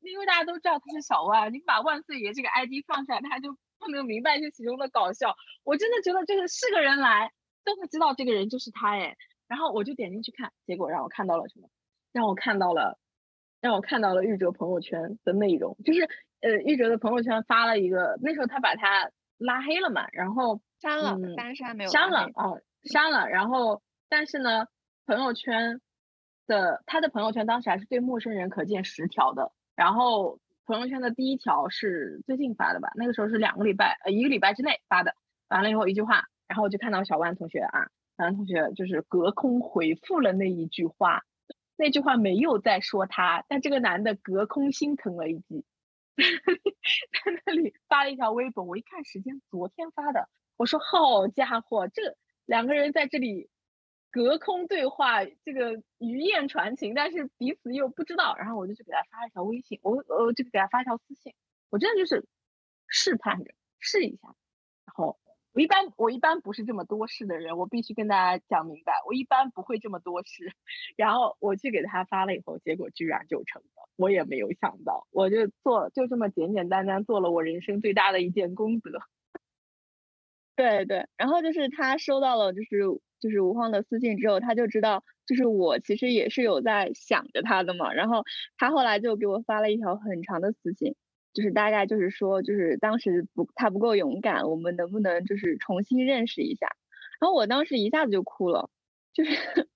因为大家都知道他是小万，你把万岁爷这个 ID 放出来，他就不能明白这其中的搞笑。我真的觉得就是是个人来都会知道这个人就是他哎，然后我就点进去看，结果让我看到了什么？让我看到了，让我看到了玉哲朋友圈的内容，就是呃，玉哲的朋友圈发了一个，那时候他把他拉黑了嘛，然后删了，单删没有删了。哦，删了，然后但是呢，朋友圈的他的朋友圈当时还是对陌生人可见十条的，然后朋友圈的第一条是最近发的吧，那个时候是两个礼拜呃一个礼拜之内发的，完了以后一句话，然后我就看到小万同学啊，小万同学就是隔空回复了那一句话。那句话没有在说他，但这个男的隔空心疼了一句，在那里发了一条微博。我一看时间，昨天发的。我说好家伙，这两个人在这里隔空对话，这个鱼雁传情，但是彼此又不知道。然后我就去给他发一条微信，我我就给他发一条私信，我真的就是试探着试一下，然后。我一般我一般不是这么多事的人，我必须跟大家讲明白，我一般不会这么多事。然后我去给他发了以后，结果居然就成了，我也没有想到，我就做就这么简简单单做了我人生最大的一件功德。对对，然后就是他收到了就是就是吴荒的私信之后，他就知道就是我其实也是有在想着他的嘛，然后他后来就给我发了一条很长的私信。就是大概就是说，就是当时不他不够勇敢，我们能不能就是重新认识一下？然后我当时一下子就哭了，就是，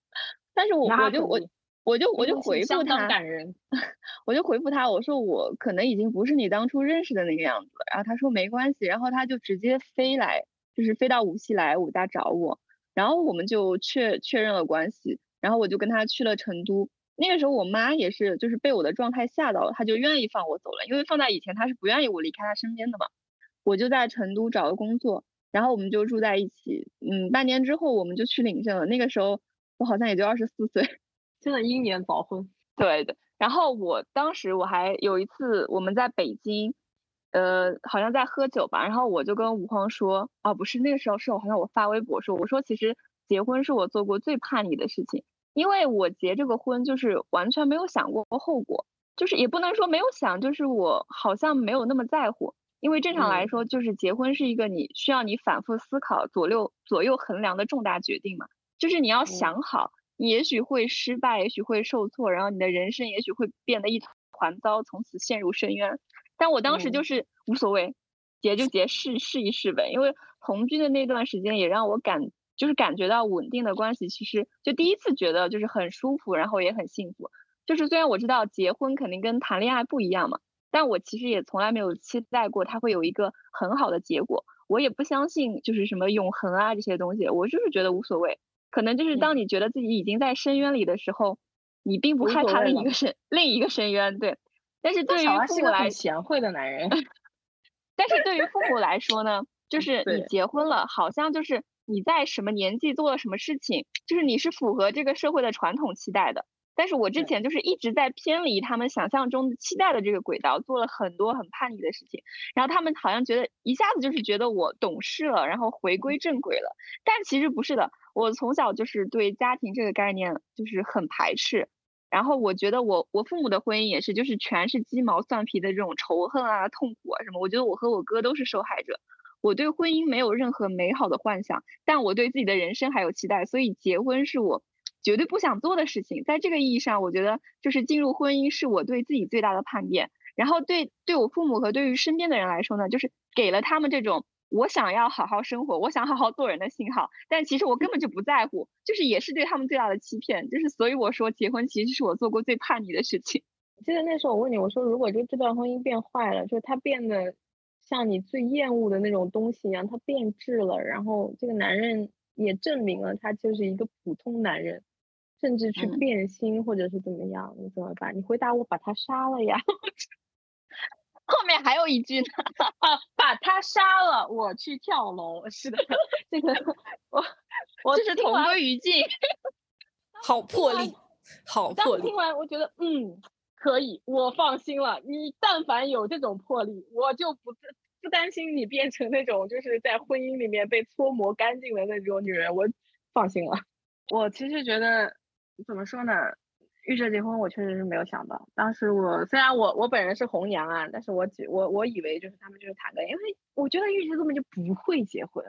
但是我我就我我就我就回复他，感人，我就回复他，我说我可能已经不是你当初认识的那个样子了。然后他说没关系，然后他就直接飞来，就是飞到无锡来武大找我，然后我们就确确认了关系，然后我就跟他去了成都。那个时候我妈也是，就是被我的状态吓到了，她就愿意放我走了。因为放在以前，她是不愿意我离开她身边的嘛。我就在成都找了工作，然后我们就住在一起。嗯，半年之后我们就去领证了。那个时候我好像也就二十四岁，真的英年早婚。对的。然后我当时我还有一次我们在北京，呃，好像在喝酒吧。然后我就跟吴荒说，哦，不是那个时候是我好像我发微博说，我说其实结婚是我做过最叛逆的事情。因为我结这个婚就是完全没有想过后果，就是也不能说没有想，就是我好像没有那么在乎。因为正常来说，就是结婚是一个你需要你反复思考、左右左右衡量的重大决定嘛。就是你要想好，你也许会失败，也许会受挫，然后你的人生也许会变得一团糟，从此陷入深渊。但我当时就是无所谓，结就结，试试一试呗。因为同居的那段时间也让我感。就是感觉到稳定的关系，其实就第一次觉得就是很舒服，然后也很幸福。就是虽然我知道结婚肯定跟谈恋爱不一样嘛，但我其实也从来没有期待过它会有一个很好的结果。我也不相信就是什么永恒啊这些东西，我就是觉得无所谓。可能就是当你觉得自己已经在深渊里的时候，你并不害怕另一个深另一个深渊。对，但是对于父母来，贤惠的男人。但是对于父母来说呢，就是你结婚了，好像就是。你在什么年纪做了什么事情，就是你是符合这个社会的传统期待的。但是我之前就是一直在偏离他们想象中的期待的这个轨道，做了很多很叛逆的事情。然后他们好像觉得一下子就是觉得我懂事了，然后回归正轨了。但其实不是的，我从小就是对家庭这个概念就是很排斥。然后我觉得我我父母的婚姻也是，就是全是鸡毛蒜皮的这种仇恨啊、痛苦啊什么。我觉得我和我哥都是受害者。我对婚姻没有任何美好的幻想，但我对自己的人生还有期待，所以结婚是我绝对不想做的事情。在这个意义上，我觉得就是进入婚姻是我对自己最大的叛变。然后对对我父母和对于身边的人来说呢，就是给了他们这种我想要好好生活，我想好好做人的信号。但其实我根本就不在乎，就是也是对他们最大的欺骗。就是所以我说，结婚其实是我做过最叛逆的事情。记得那时候我问你，我说如果就这段婚姻变坏了，就是他变得。像你最厌恶的那种东西一样，他变质了，然后这个男人也证明了他就是一个普通男人，甚至去变心或者是怎么样，你怎么办？你回答我把他杀了呀？后面还有一句呢，把他杀了，我去跳楼。是的，这个我我这是同归于尽，好魄力，好魄力。听完我觉得嗯。可以，我放心了。你但凡有这种魄力，我就不不担心你变成那种就是在婚姻里面被搓磨干净的那种女人，我放心了。我其实觉得怎么说呢，预设结婚我确实是没有想到。当时我虽然我我本人是红娘啊，但是我我我以为就是他们就是谈个，因为我觉得预设根本就不会结婚，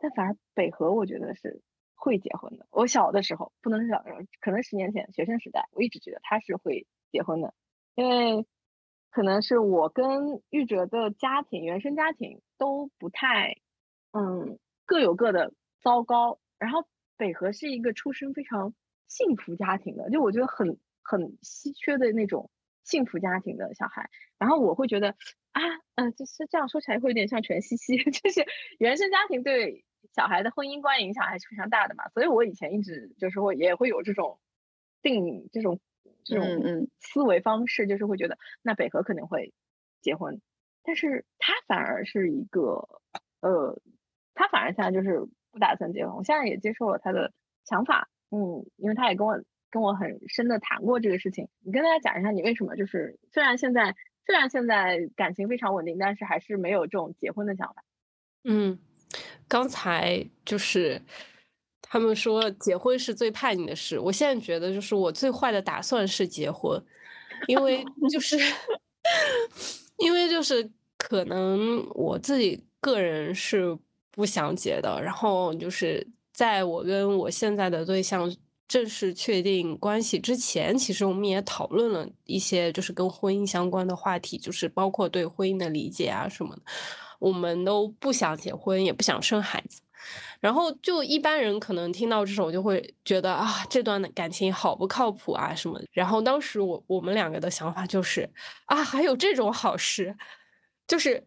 但反而北河我觉得是会结婚的。我小的时候不能是小的时候，可能十年前学生时代，我一直觉得他是会。结婚的，因为可能是我跟玉哲的家庭原生家庭都不太，嗯，各有各的糟糕。然后北河是一个出身非常幸福家庭的，就我觉得很很稀缺的那种幸福家庭的小孩。然后我会觉得啊，嗯，就是这样说起来会有点像全西西，就是原生家庭对小孩的婚姻观影响还是非常大的嘛。所以我以前一直就是会也会有这种定这种。这种思维方式就是会觉得，那北河肯定会结婚，但是他反而是一个，呃，他反而现在就是不打算结婚。我现在也接受了他的想法，嗯，因为他也跟我跟我很深的谈过这个事情。你跟大家讲一下，你为什么就是虽然现在虽然现在感情非常稳定，但是还是没有这种结婚的想法。嗯，刚才就是。他们说结婚是最叛逆的事，我现在觉得就是我最坏的打算是结婚，因为 就是，因为就是可能我自己个人是不想结的，然后就是在我跟我现在的对象正式确定关系之前，其实我们也讨论了一些就是跟婚姻相关的话题，就是包括对婚姻的理解啊什么的，我们都不想结婚，也不想生孩子。然后就一般人可能听到这种就会觉得啊，这段的感情好不靠谱啊什么。然后当时我我们两个的想法就是啊，还有这种好事，就是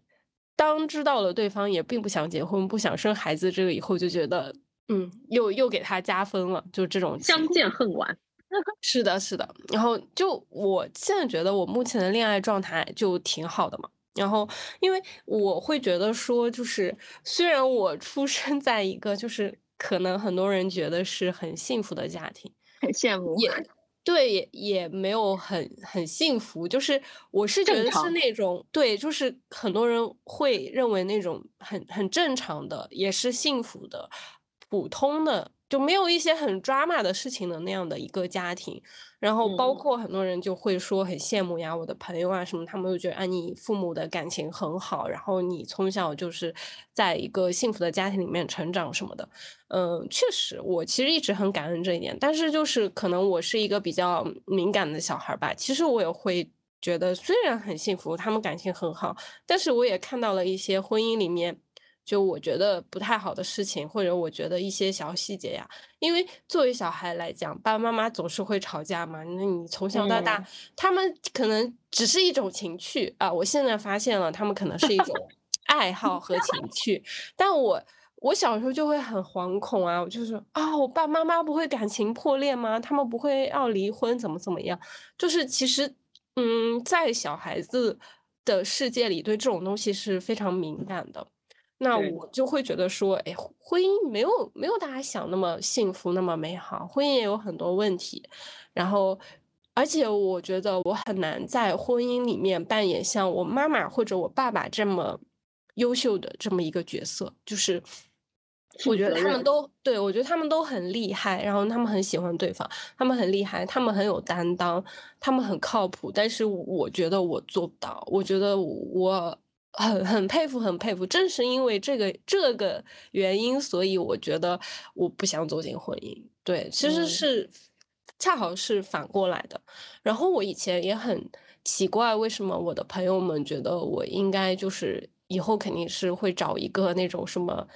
当知道了对方也并不想结婚、不想生孩子这个以后，就觉得嗯，又又给他加分了，就这种相见恨晚。是的，是的。然后就我现在觉得我目前的恋爱状态就挺好的嘛。然后，因为我会觉得说，就是虽然我出生在一个就是可能很多人觉得是很幸福的家庭，很羡慕，也对，也也没有很很幸福。就是我是觉得是那种对，就是很多人会认为那种很很正常的，也是幸福的，普通的。就没有一些很抓马的事情的那样的一个家庭，然后包括很多人就会说很羡慕呀，我的朋友啊什么，他们就觉得啊你父母的感情很好，然后你从小就是在一个幸福的家庭里面成长什么的，嗯，确实，我其实一直很感恩这一点，但是就是可能我是一个比较敏感的小孩吧，其实我也会觉得虽然很幸福，他们感情很好，但是我也看到了一些婚姻里面。就我觉得不太好的事情，或者我觉得一些小细节呀，因为作为小孩来讲，爸爸妈妈总是会吵架嘛。那你从小到大，他们可能只是一种情趣啊。我现在发现了，他们可能是一种 爱好和情趣。但我我小时候就会很惶恐啊，我就是啊，我爸妈妈不会感情破裂吗？他们不会要离婚怎么怎么样？就是其实，嗯，在小孩子的世界里，对这种东西是非常敏感的。那。我就会觉得说，哎，婚姻没有没有大家想那么幸福，那么美好，婚姻也有很多问题。然后，而且我觉得我很难在婚姻里面扮演像我妈妈或者我爸爸这么优秀的这么一个角色，就是我觉得他们。都对，我觉得他们都很厉害，然后他们很喜欢对方，他们很厉害，他们很有担当，他们很靠谱，但是我觉得我做不到，我觉得我很很佩服，很佩服。正是因为这个这个原因，所以我觉得我不想走进婚姻。对，其实嗯。是恰好是反过来的。然后我以前也很奇怪，为什么我的朋友们觉得我应该就是以后肯定是会找一个那种什么，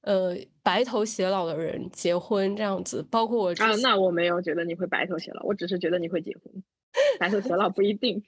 呃，白头偕老的人结婚这样子。包括我啊，那我没有觉得你会白头偕老，我只是觉得你会结婚，白头偕老不一定。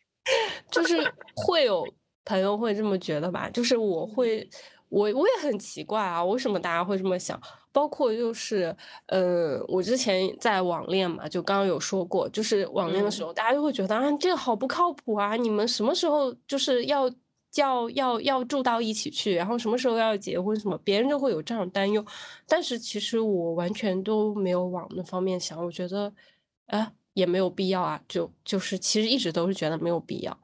就是会有朋友会这么觉得吧，就是我嗯。会我我也很奇怪啊，为什么大家会这么想？包括就是，呃，我之前在网恋嘛，就刚刚有说过，就是网恋的时嗯。候，大家就会觉得，啊，这个好不靠谱啊，你们什么时候就是要叫要要住到一起去，然后什么时候要结婚什么，别人就会有这样担忧。但是其实我完全都没有往那方面想，我觉得，啊，也没有必要啊，就就是其实一直都是觉得没有必要。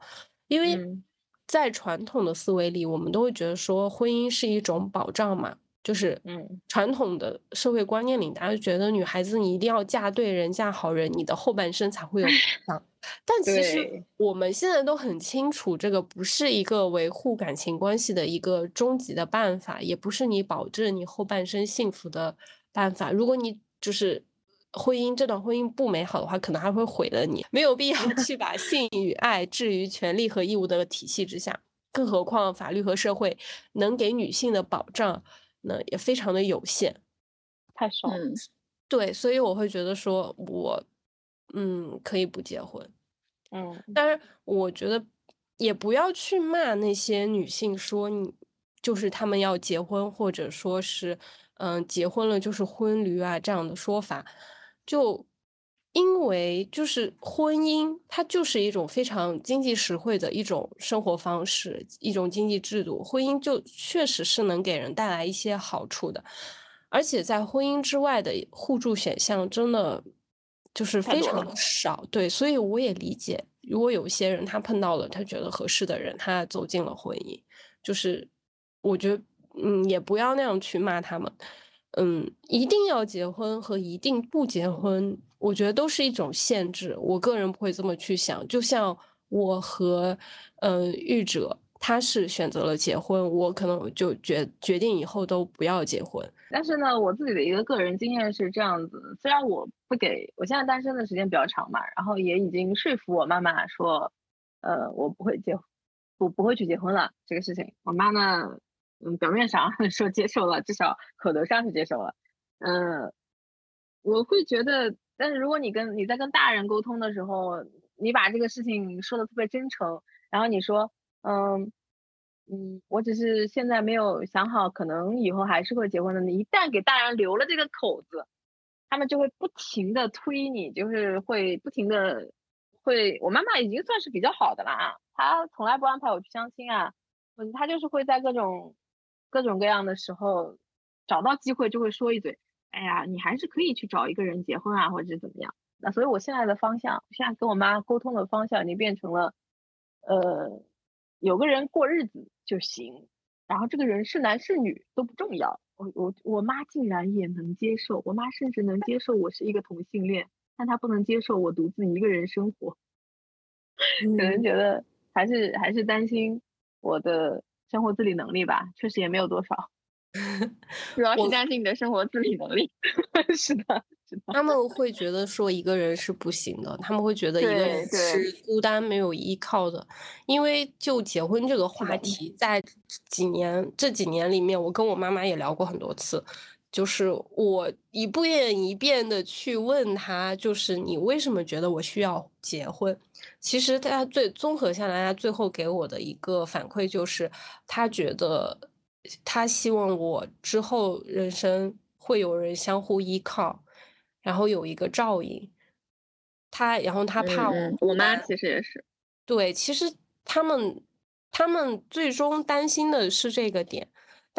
因为嗯。在传统的思维里，我们都会觉得说婚姻是一种保障嘛，就是嗯。传统的社会观念里，大家就觉得女孩子你一定要嫁对人、嫁好人，你的后半生才会有保 障。但其实。我们现在都很清楚，这个不是一个维护感情关系的一个终极的办法，也不是你保证你后半生幸福的办法。如果你就是婚姻这段婚姻不美好的话，可能还会毁了你。没有必要去把性与爱置于权利和义务的体系之下，更何况法律和社会能给女性的保障，那也非常的有限。太少了。嗯。对，所以我会觉得说我，嗯，可以不结婚。嗯。但是我觉得也不要去骂那些女性说你就是她们要结婚，或者说是，嗯，结婚了就是婚驴啊，这样的说法。就因为就是婚姻，它就是一种非常经济实惠的一种生活方式，一种经济制度，婚姻就确实是能给人带来一些好处的。而且在婚姻之外的互助选项真的就是非常太多了。地少，对，所以我也理解，如果有一些人他碰到了他觉得合适的人，他走进了婚姻，就是我觉得，嗯，也不要那样去骂他们。嗯，一定要结婚和一定不结婚，我觉得都是一种限制，我个人不会这么去想。就像我和，嗯，御者，他是选择了结婚，我可能就决决定以后都不要结婚。但是呢，我自己的一个个人经验是这样子，虽然我不给我现在单身的时间比较长嘛，然后也已经说服我妈妈说，呃，我不会结我不会去结婚了，这个事情。我妈呢，嗯，表面上 说接受了，至少口头上是接受了。嗯，我会觉得但是如果你跟你在跟大人沟通的时候，你把这个事情说的特别真诚，然后你说，嗯，嗯，我只是现在没有想好，可能以后还是会结婚的。你一旦给大人留了这个口子，他们就会不停的推你，就是会不停的会我妈妈已经算是比较好的了啊，她从来不安排我去相亲啊，嗯，她就是会在各种各种各样的时候，找到机会就会说一嘴，哎呀，你还是可以去找一个人结婚啊，或者是怎么样。那所以我现在的方向现在跟我妈沟通的方向已经变成了，呃，有个人过日子就行，然后这个人是男是女都不重要。我我我妈竟然也能接受，我妈甚至能接受我是一个同性恋，但她不能接受我独自一个人生活。可能嗯。觉得还是还是担心我的生活自理能力吧，确实也没有多少。主要是担心你的生活自理能力。是的，是的。他们会觉得说一个人是不行的，他们会觉得一个人。是孤单没有依靠的。因为就结婚这个。话题，在几年这几年里面，我跟我妈妈也聊过很多次。就是我一遍一遍的去问他，就是你为什么觉得我需要结婚？其实她最综合下来，他最后给我的一个反馈就是，他觉得他希望我之后人生会有人相互依靠，然后有一个照应。他然后他怕我我妈。其实也是。对，其实他们他们最终担心的是这个点。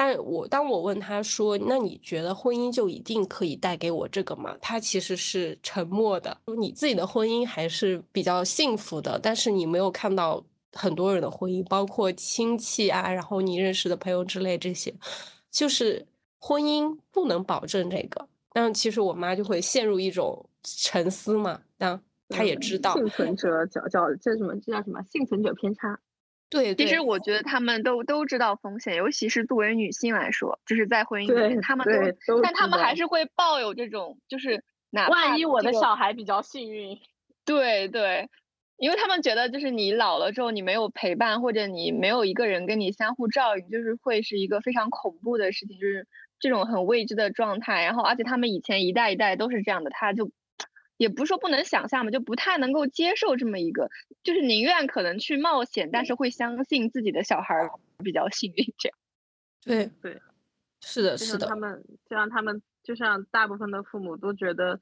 但我当我问他说：“那你觉得婚姻就一定可以带给我这个吗？”他其实是沉默的。你自己的婚姻还是比较幸福的，但是你没有看到很多人的婚姻，包括亲戚啊，然后你认识的朋友之类这些，就是婚姻不能保证这个。但其实我妈就会陷入一种沉思嘛，但她也知道幸存者叫叫这什么这叫什么幸存者偏差。对，其实我觉得他们都都知道风险，尤其是作为女性来说，就是在婚姻里面，他们都，但他们还是会抱有这种，就是哪怕万一我的小孩比较幸运，对对，因为他们觉得就是你老了之后，你没有陪伴，或者你没有一个人跟你相互照应，就是会是一个非常恐怖的事情，就是这种很未知的状态。然后，而且他们以前一代一代都是这样的，他就。也不是说不能想象嘛，就不太能够接受这么一个，就是宁愿可能去冒险，但是会相信自己的小孩比较幸运这样。对对，是的，是的。他们就像他们，就像大部分的父母都觉得，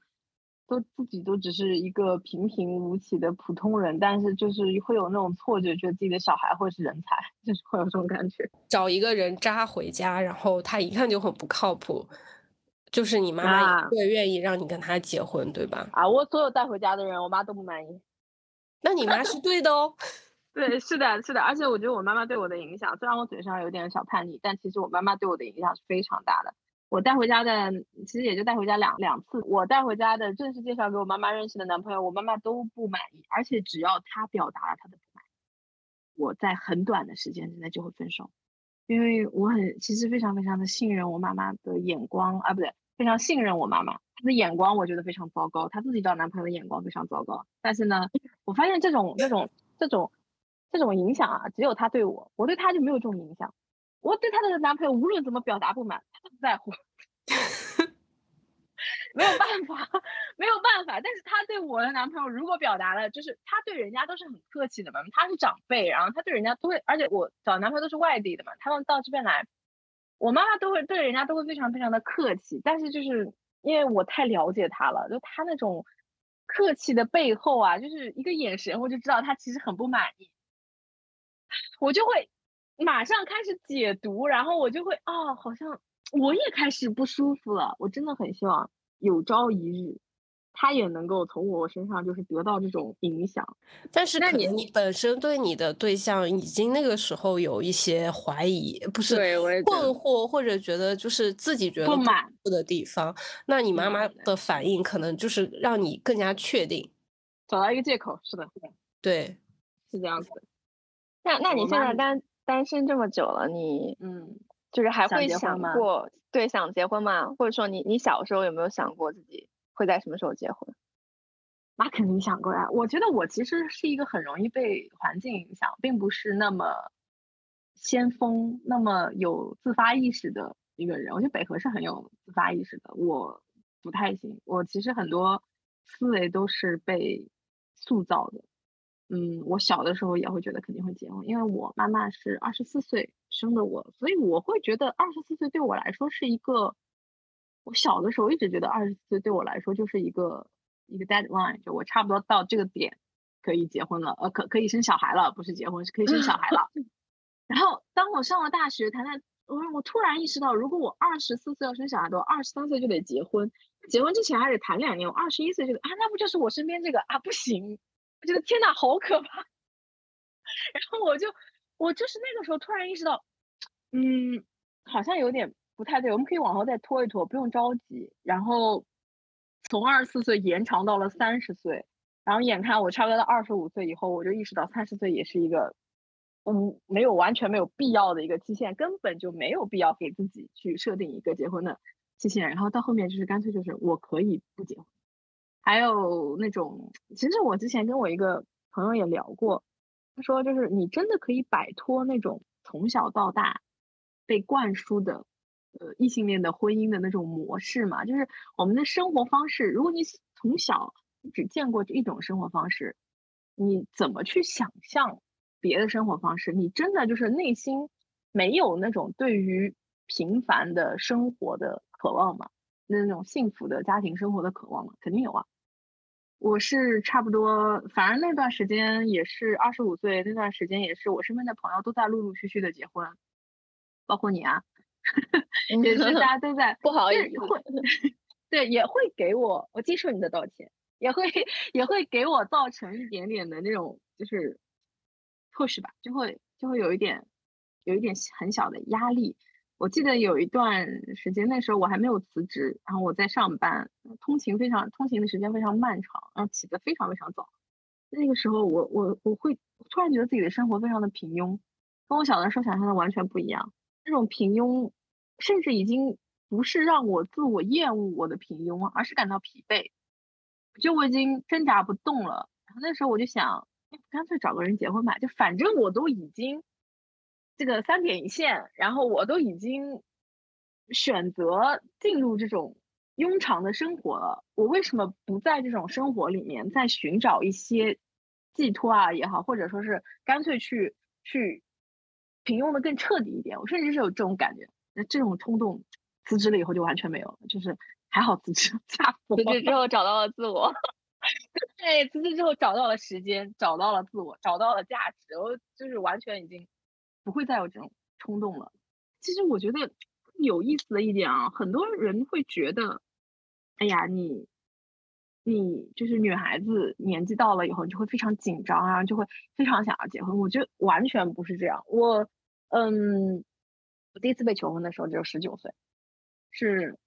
都自己都只是一个平平无奇的普通人，但是就是会有那种错觉，觉得自己的小孩会是人才，就是会有这种感觉。找一个人渣回家，然后他一看就很不靠谱。就是你妈妈也会愿意让你跟他结婚，对吧？啊，我所有带回家的人，我妈都不满意。那你妈是对的哦。对，是的，是的。而且我觉得我妈妈对我的影响，虽然我嘴上有点小叛逆，但其实我妈妈对我的影响是非常大的。我带回家的，其实也就带回家两两次。我带回家的正式介绍给我妈妈认识的男朋友，我妈妈都不满意。而且只要他表达了他的不满，我在很短的时间之内就会分手。因为我很其实非常非常的信任我妈妈的眼光啊，不对，非常信任我妈妈，她的眼光我觉得非常糟糕，她自己找男朋友的眼光非常糟糕。但是呢，我发现这种这种这种这种影响啊，只有她对我，我对她就没有这种影响。我对她的男朋友无论怎么表达不满，她都不在乎。没有办法，没有办法。但是他对我的男朋友，如果表达了，就是他对人家都是很客气的嘛。他是长辈，然后他对人家都会，而且我找男朋友都是外地的嘛，他们到这边来，我妈妈都会对人家都会非常非常的客气。但是就是因为我太了解他了，就他那种客气的背后啊，就是一个眼神，我就知道他其实很不满意。我就会马上开始解读，然后我就会哦，好像我也开始不舒服了。我真的很希望。有朝一日，他也能够从我身上就是得到这种影响。但是，那你你本身对你的对象已经那个时候有一些怀疑，不是困惑，或者觉得就是自己觉得不满的地方。那你妈妈的反应可能就是让你更加确定，找到一个借口。是的，是的，对，是这样子。那那你现在单单身这么久了，你嗯。就是还会想过对想结婚吗？或者说你你小时候有没有想过自己会在什么时候结婚？那肯定想过呀。我觉得我其实是一个很容易被环境影响，并不是那么先锋、那么有自发意识的一个人。我觉得北河是很有自发意识的，我不太行。我其实很多思维都是被塑造的。嗯，我小的时候也会觉得肯定会结婚，因为我妈妈是二十四岁生的我，所以我会觉得二十四岁对我来说是一个，我小的时候一直觉得二十四岁对我来说就是一个一个 deadline，就我差不多到这个点可以结婚了，呃，可可以生小孩了，不是结婚是可以生小孩了。然后当我上了大学，谈谈，我我突然意识到，如果我二十四岁要生小孩的话，二十三岁就得结婚，结婚之前还得谈两年，我二十一岁就得啊，那不就是我身边这个啊，不行。我觉得天哪，好可怕！然后我就，我就是那个时候突然意识到，嗯，好像有点不太对，我们可以往后再拖一拖，不用着急。然后从二十四岁延长到了三十岁，然后眼看我差不多到二十五岁以后，我就意识到三十岁也是一个，嗯，没有完全没有必要的一个期限，根本就没有必要给自己去设定一个结婚的期限。然后到后面就是干脆就是我可以不结婚。还有那种，其实我之前跟我一个朋友也聊过，他说就是你真的可以摆脱那种从小到大被灌输的呃异性恋的婚姻的那种模式嘛？就是我们的生活方式，如果你从小只见过这一种生活方式，你怎么去想象别的生活方式？你真的就是内心没有那种对于平凡的生活的渴望吗？那种幸福的家庭生活的渴望吗？肯定有啊。我是差不多，反正那段时间也是二十五岁，那段时间也是我身边的朋友都在陆陆续续的结婚，包括你啊，也是大家都在 不好意思，会 对也会给我，我接受你的道歉，也会也会给我造成一点点的那种就是迫使吧，就会就会有一点有一点很小的压力。我记得有一段时间，那时候我还没有辞职，然后我在上班，通勤非常通勤的时间非常漫长，然后起得非常非常早。那个时候，我我我会突然觉得自己的生活非常的平庸，跟我小的时候想象的完全不一样。那种平庸，甚至已经不是让我自我厌恶我的平庸，而是感到疲惫，就我已经挣扎不动了。然后那时候我就想，干脆找个人结婚吧，就反正我都已经这个三点一线，然后我都已经选择进入这种。庸常的生活了，我为什么不在这种生活里面再寻找一些寄托啊也好，或者说是干脆去去平庸的更彻底一点？我甚至是有这种感觉，那这种冲动辞职了以后就完全没有了，就是还好辞职，辞职之后找到了自我，对，辞职之后找到了时间，找到了自我，找到了价值，我就是完全已经不会再有这种冲动了。其实我觉得有意思的一点啊，很多人会觉得。哎呀，你，你就是女孩子，年纪到了以后，你就会非常紧张啊，就会非常想要结婚。我觉得完全不是这样。我，嗯，我第一次被求婚的时候只有十九岁，是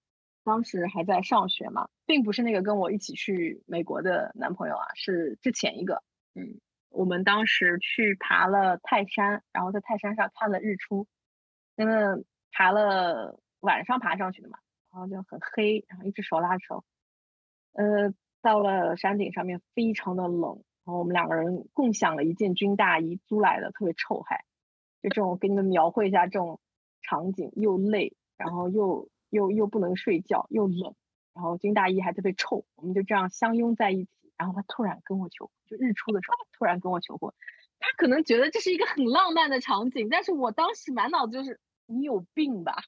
当时还在上学嘛，并不是那个跟我一起去美国的男朋友啊，是之前一个。嗯，我们当时去爬了泰山，然后在泰山上看了日出，那个爬了晚上爬上去的嘛。然后就很黑，然后一只手拉手，呃，到了山顶上面非常的冷，然后我们两个人共享了一件军大衣，租来的特别臭，还就这种给你们描绘一下这种场景，又累，然后又又又不能睡觉，又冷，然后军大衣还特别臭，我们就这样相拥在一起，然后他突然跟我求婚，就日出的时候突然跟我求婚，他可能觉得这是一个很浪漫的场景，但是我当时满脑子就是你有病吧。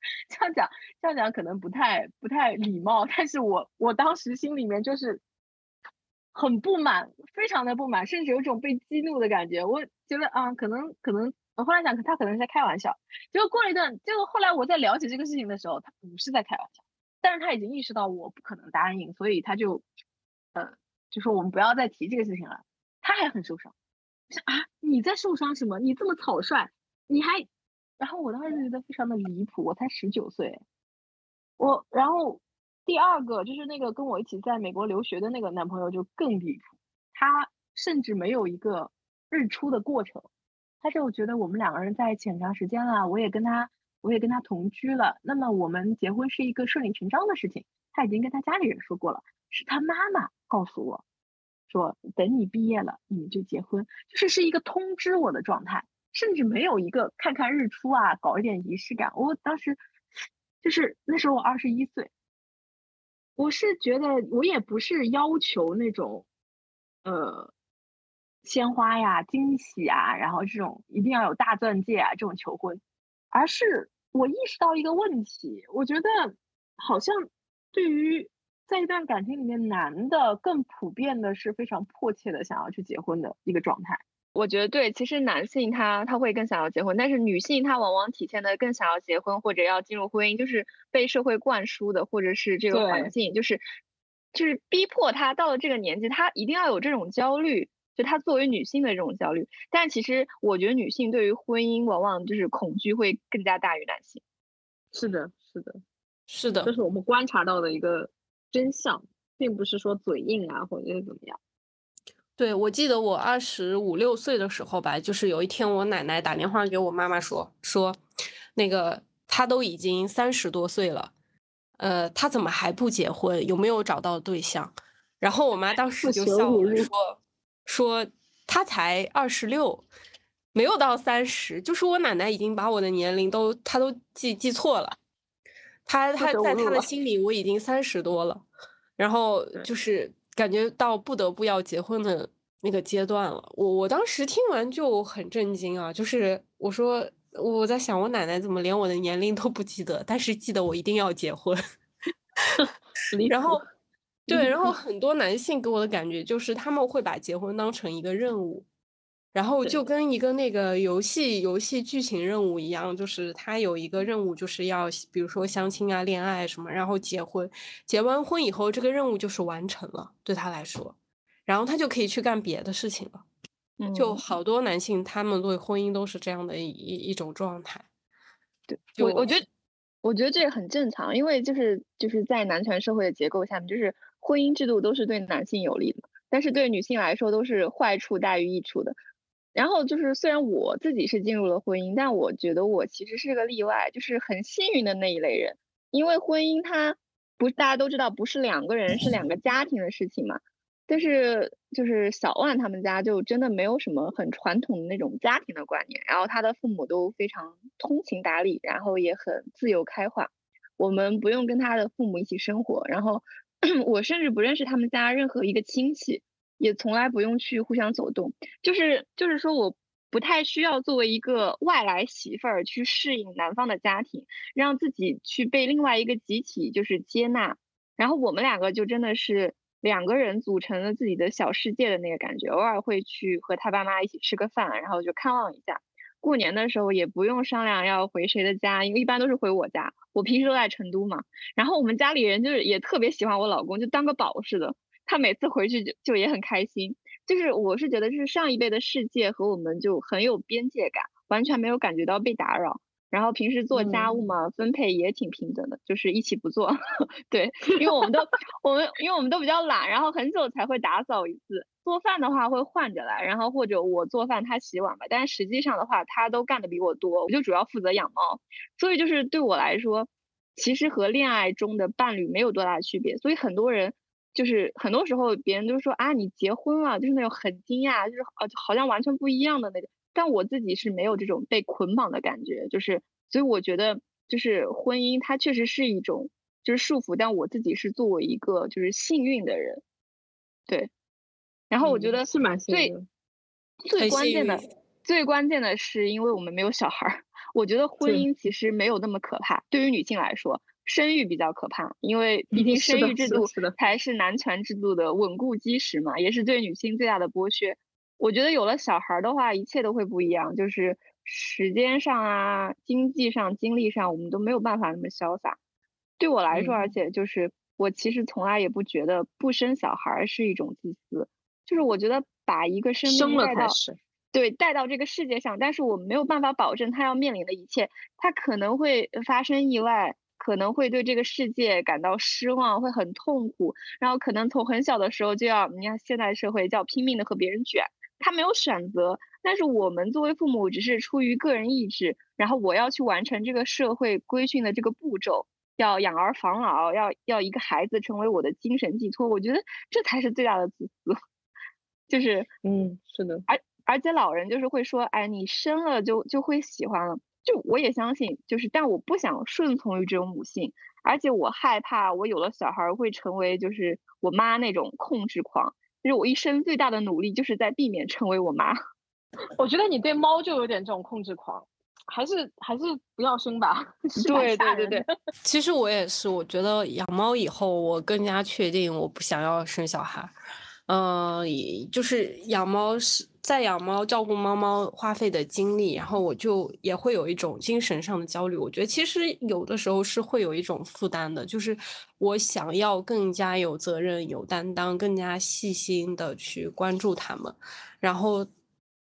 这样讲，这样讲可能不太不太礼貌，但是我我当时心里面就是很不满，非常的不满，甚至有种被激怒的感觉。我觉得啊，可能可能，我后来想，他可能是在开玩笑。结果过了一段，结果后来我在了解这个事情的时候，他不是在开玩笑，但是他已经意识到我不可能答应，所以他就呃就说我们不要再提这个事情了。他还很受伤，啊你在受伤什么？你这么草率，你还。然后我当时觉得非常的离谱，我才十九岁，我然后第二个就是那个跟我一起在美国留学的那个男朋友就更离谱，他甚至没有一个日出的过程，他就觉得我们两个人在一起很长时间了，我也跟他我也跟他同居了，那么我们结婚是一个顺理成章的事情，他已经跟他家里人说过了，是他妈妈告诉我，说等你毕业了你们就结婚，就是是一个通知我的状态。甚至没有一个看看日出啊，搞一点仪式感。我当时就是那时候我二十一岁，我是觉得我也不是要求那种呃鲜花呀、惊喜啊，然后这种一定要有大钻戒啊这种求婚，而是我意识到一个问题，我觉得好像对于在一段感情里面，男的更普遍的是非常迫切的想要去结婚的一个状态。我觉得对，其实男性他他会更想要结婚，但是女性她往往体现的更想要结婚或者要进入婚姻，就是被社会灌输的，或者是这个环境，就是就是逼迫她到了这个年纪，她一定要有这种焦虑，就她作为女性的这种焦虑。但其实我觉得女性对于婚姻往往就是恐惧会更加大于男性。是的，是的，是的，这是我们观察到的一个真相，并不是说嘴硬啊，或者是怎么样。对，我记得我二十五六岁的时候吧，就是有一天我奶奶打电话给我妈妈说说，那个她都已经三十多岁了，呃，她怎么还不结婚？有没有找到对象？然后我妈当时就笑了，说说她才二十六，没有到三十，就是我奶奶已经把我的年龄都她都记记错了，她她在他的心里我已经三十多了，然后就是。感觉到不得不要结婚的那个阶段了，我我当时听完就很震惊啊！就是我说我在想，我奶奶怎么连我的年龄都不记得，但是记得我一定要结婚。然后，对，然后很多男性给我的感觉就是他们会把结婚当成一个任务，然后就跟一个那个游戏游戏剧情任务一样，就是他有一个任务，就是要比如说相亲啊、恋爱什么，然后结婚，结完婚以后，这个任务就是完成了，对他来说，然后他就可以去干别的事情了。就好多男性，他们对婚姻都是这样的一一种状态。对，我我觉得，我觉得这个很正常，因为就是就是在男权社会的结构下面，就是婚姻制度都是对男性有利的，但是对女性来说都是坏处大于益处的。然后就是，虽然我自己是进入了婚姻，但我觉得我其实是个例外，就是很幸运的那一类人。因为婚姻它不，大家都知道不是两个人，是两个家庭的事情嘛。但是就是小万他们家就真的没有什么很传统的那种家庭的观念，然后他的父母都非常通情达理，然后也很自由开化。我们不用跟他的父母一起生活，然后 我甚至不认识他们家任何一个亲戚。也从来不用去互相走动，就是就是说，我不太需要作为一个外来媳妇儿去适应男方的家庭，让自己去被另外一个集体就是接纳。然后我们两个就真的是两个人组成了自己的小世界的那个感觉。偶尔会去和他爸妈一起吃个饭，然后就看望一下。过年的时候也不用商量要回谁的家，因为一般都是回我家。我平时都在成都嘛。然后我们家里人就是也特别喜欢我老公，就当个宝似的。他每次回去就就也很开心，就是我是觉得就是上一辈的世界和我们就很有边界感，完全没有感觉到被打扰。然后平时做家务嘛，分配也挺平等的，就是一起不做。对，因为我们都我们因为我们都比较懒，然后很久才会打扫一次。做饭的话会换着来，然后或者我做饭他洗碗吧。但是实际上的话，他都干的比我多，我就主要负责养猫。所以就是对我来说，其实和恋爱中的伴侣没有多大区别。所以很多人。就是很多时候别人都说啊，你结婚了，就是那种很惊讶，就是呃，好像完全不一样的那种。但我自己是没有这种被捆绑的感觉，就是所以我觉得就是婚姻它确实是一种就是束缚，但我自己是作为一个就是幸运的人，对。然后我觉得是蛮最最关键的最关键的是，因为我们没有小孩儿，我觉得婚姻其实没有那么可怕，对于女性来说。生育比较可怕，因为毕竟生育制度才是男权制度的稳固基石嘛，也是对女性最大的剥削。我觉得有了小孩的话，一切都会不一样，就是时间上啊、经济上、精力上，我们都没有办法那么潇洒。对我来说，而且就是我其实从来也不觉得不生小孩是一种自私，就是我觉得把一个生命带到对带到这个世界上，但是我们没有办法保证他要面临的一切，他可能会发生意外。可能会对这个世界感到失望，会很痛苦，然后可能从很小的时候就要，你看现代社会叫拼命的和别人卷，他没有选择，但是我们作为父母只是出于个人意志，然后我要去完成这个社会规训的这个步骤，要养儿防老，要要一个孩子成为我的精神寄托，我觉得这才是最大的自私，就是，嗯，是的，而而且老人就是会说，哎，你生了就就会喜欢了。就我也相信，就是，但我不想顺从于这种母性，而且我害怕我有了小孩会成为就是我妈那种控制狂。就是我一生最大的努力，就是在避免成为我妈。我觉得你对猫就有点这种控制狂，还是还是不要生吧。对对对对，其实我也是，我觉得养猫以后，我更加确定我不想要生小孩。嗯，就是养猫是。在养猫、照顾猫猫花费的精力，然后我就也会有一种精神上的焦虑。我觉得其实有的时候是会有一种负担的，就是我想要更加有责任、有担当、更加细心的去关注它们，然后。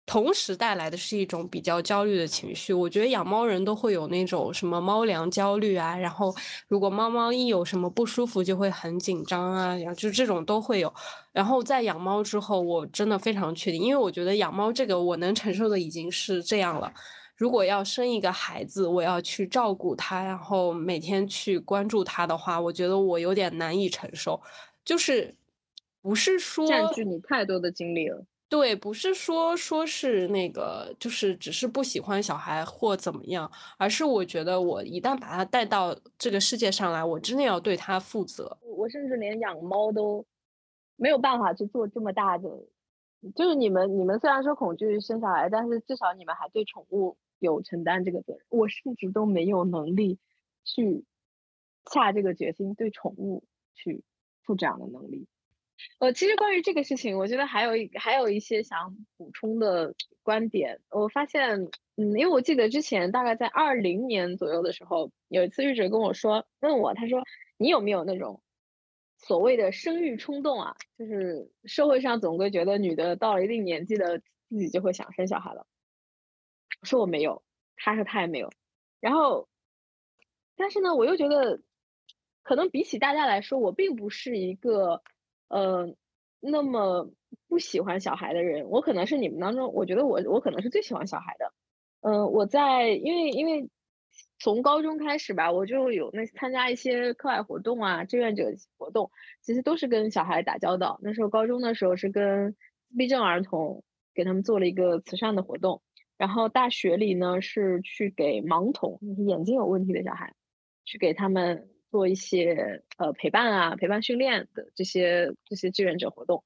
同时带来的是一种比较焦虑的情绪。我觉得养猫人都会有那种什么猫粮焦虑啊，然后如果猫猫一有什么不舒服就会很紧张啊，然后就这种都会有。然后在养猫之后，我真的非常确定，因为我觉得养猫这个我能承受的已经是这样了。如果要生一个孩子，我要去照顾他，然后每天去关注他的话，我觉得我有点难以承受。就是不是说占据你太多的精力了。对，不是说说是那个，就是只是不喜欢小孩或怎么样，而是我觉得我一旦把他带到这个世界上来，我真的要对他负责。我甚至连养猫都没有办法去做这么大的，就是你们你们虽然说恐惧生小孩，但是至少你们还对宠物有承担这个责任。我甚至都没有能力去下这个决心对宠物去负这样的能力。呃，其实关于这个事情，我觉得还有一还有一些想补充的观点。我发现，嗯，因为我记得之前大概在二零年左右的时候，有一次玉哲跟我说，问我，他说你有没有那种所谓的生育冲动啊？就是社会上总归觉得女的到了一定年纪的自己就会想生小孩了。我说我没有，他说他也没有。然后，但是呢，我又觉得，可能比起大家来说，我并不是一个。呃，那么不喜欢小孩的人，我可能是你们当中，我觉得我我可能是最喜欢小孩的。嗯，我在因为因为从高中开始吧，我就有那参加一些课外活动啊，志愿者活动，其实都是跟小孩打交道。那时候高中的时候是跟自闭症儿童给他们做了一个慈善的活动，然后大学里呢是去给盲童，眼睛有问题的小孩，去给他们。做一些呃陪伴啊、陪伴训练的这些这些志愿者活动，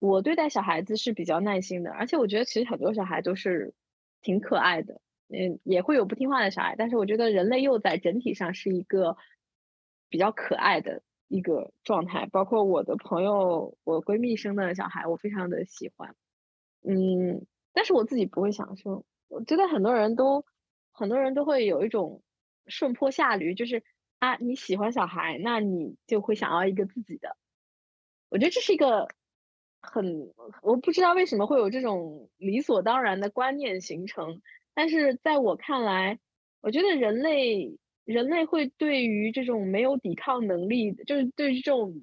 我对待小孩子是比较耐心的，而且我觉得其实很多小孩都是挺可爱的，嗯，也会有不听话的小孩，但是我觉得人类幼崽整体上是一个比较可爱的一个状态，包括我的朋友、我闺蜜生的小孩，我非常的喜欢，嗯，但是我自己不会想生，我觉得很多人都很多人都会有一种顺坡下驴，就是。啊，你喜欢小孩，那你就会想要一个自己的。我觉得这是一个很，我不知道为什么会有这种理所当然的观念形成。但是在我看来，我觉得人类人类会对于这种没有抵抗能力，就是对于这种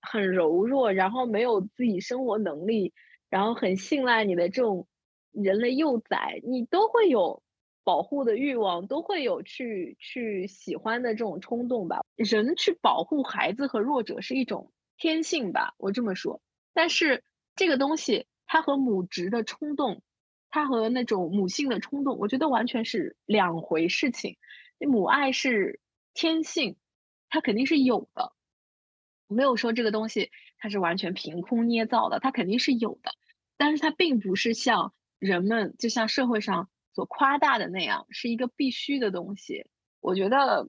很柔弱，然后没有自己生活能力，然后很信赖你的这种人类幼崽，你都会有。保护的欲望都会有去去喜欢的这种冲动吧。人去保护孩子和弱者是一种天性吧，我这么说。但是这个东西它和母职的冲动，它和那种母性的冲动，我觉得完全是两回事情。母爱是天性，它肯定是有的，没有说这个东西它是完全凭空捏造的，它肯定是有的。但是它并不是像人们，就像社会上。所夸大的那样是一个必须的东西，我觉得，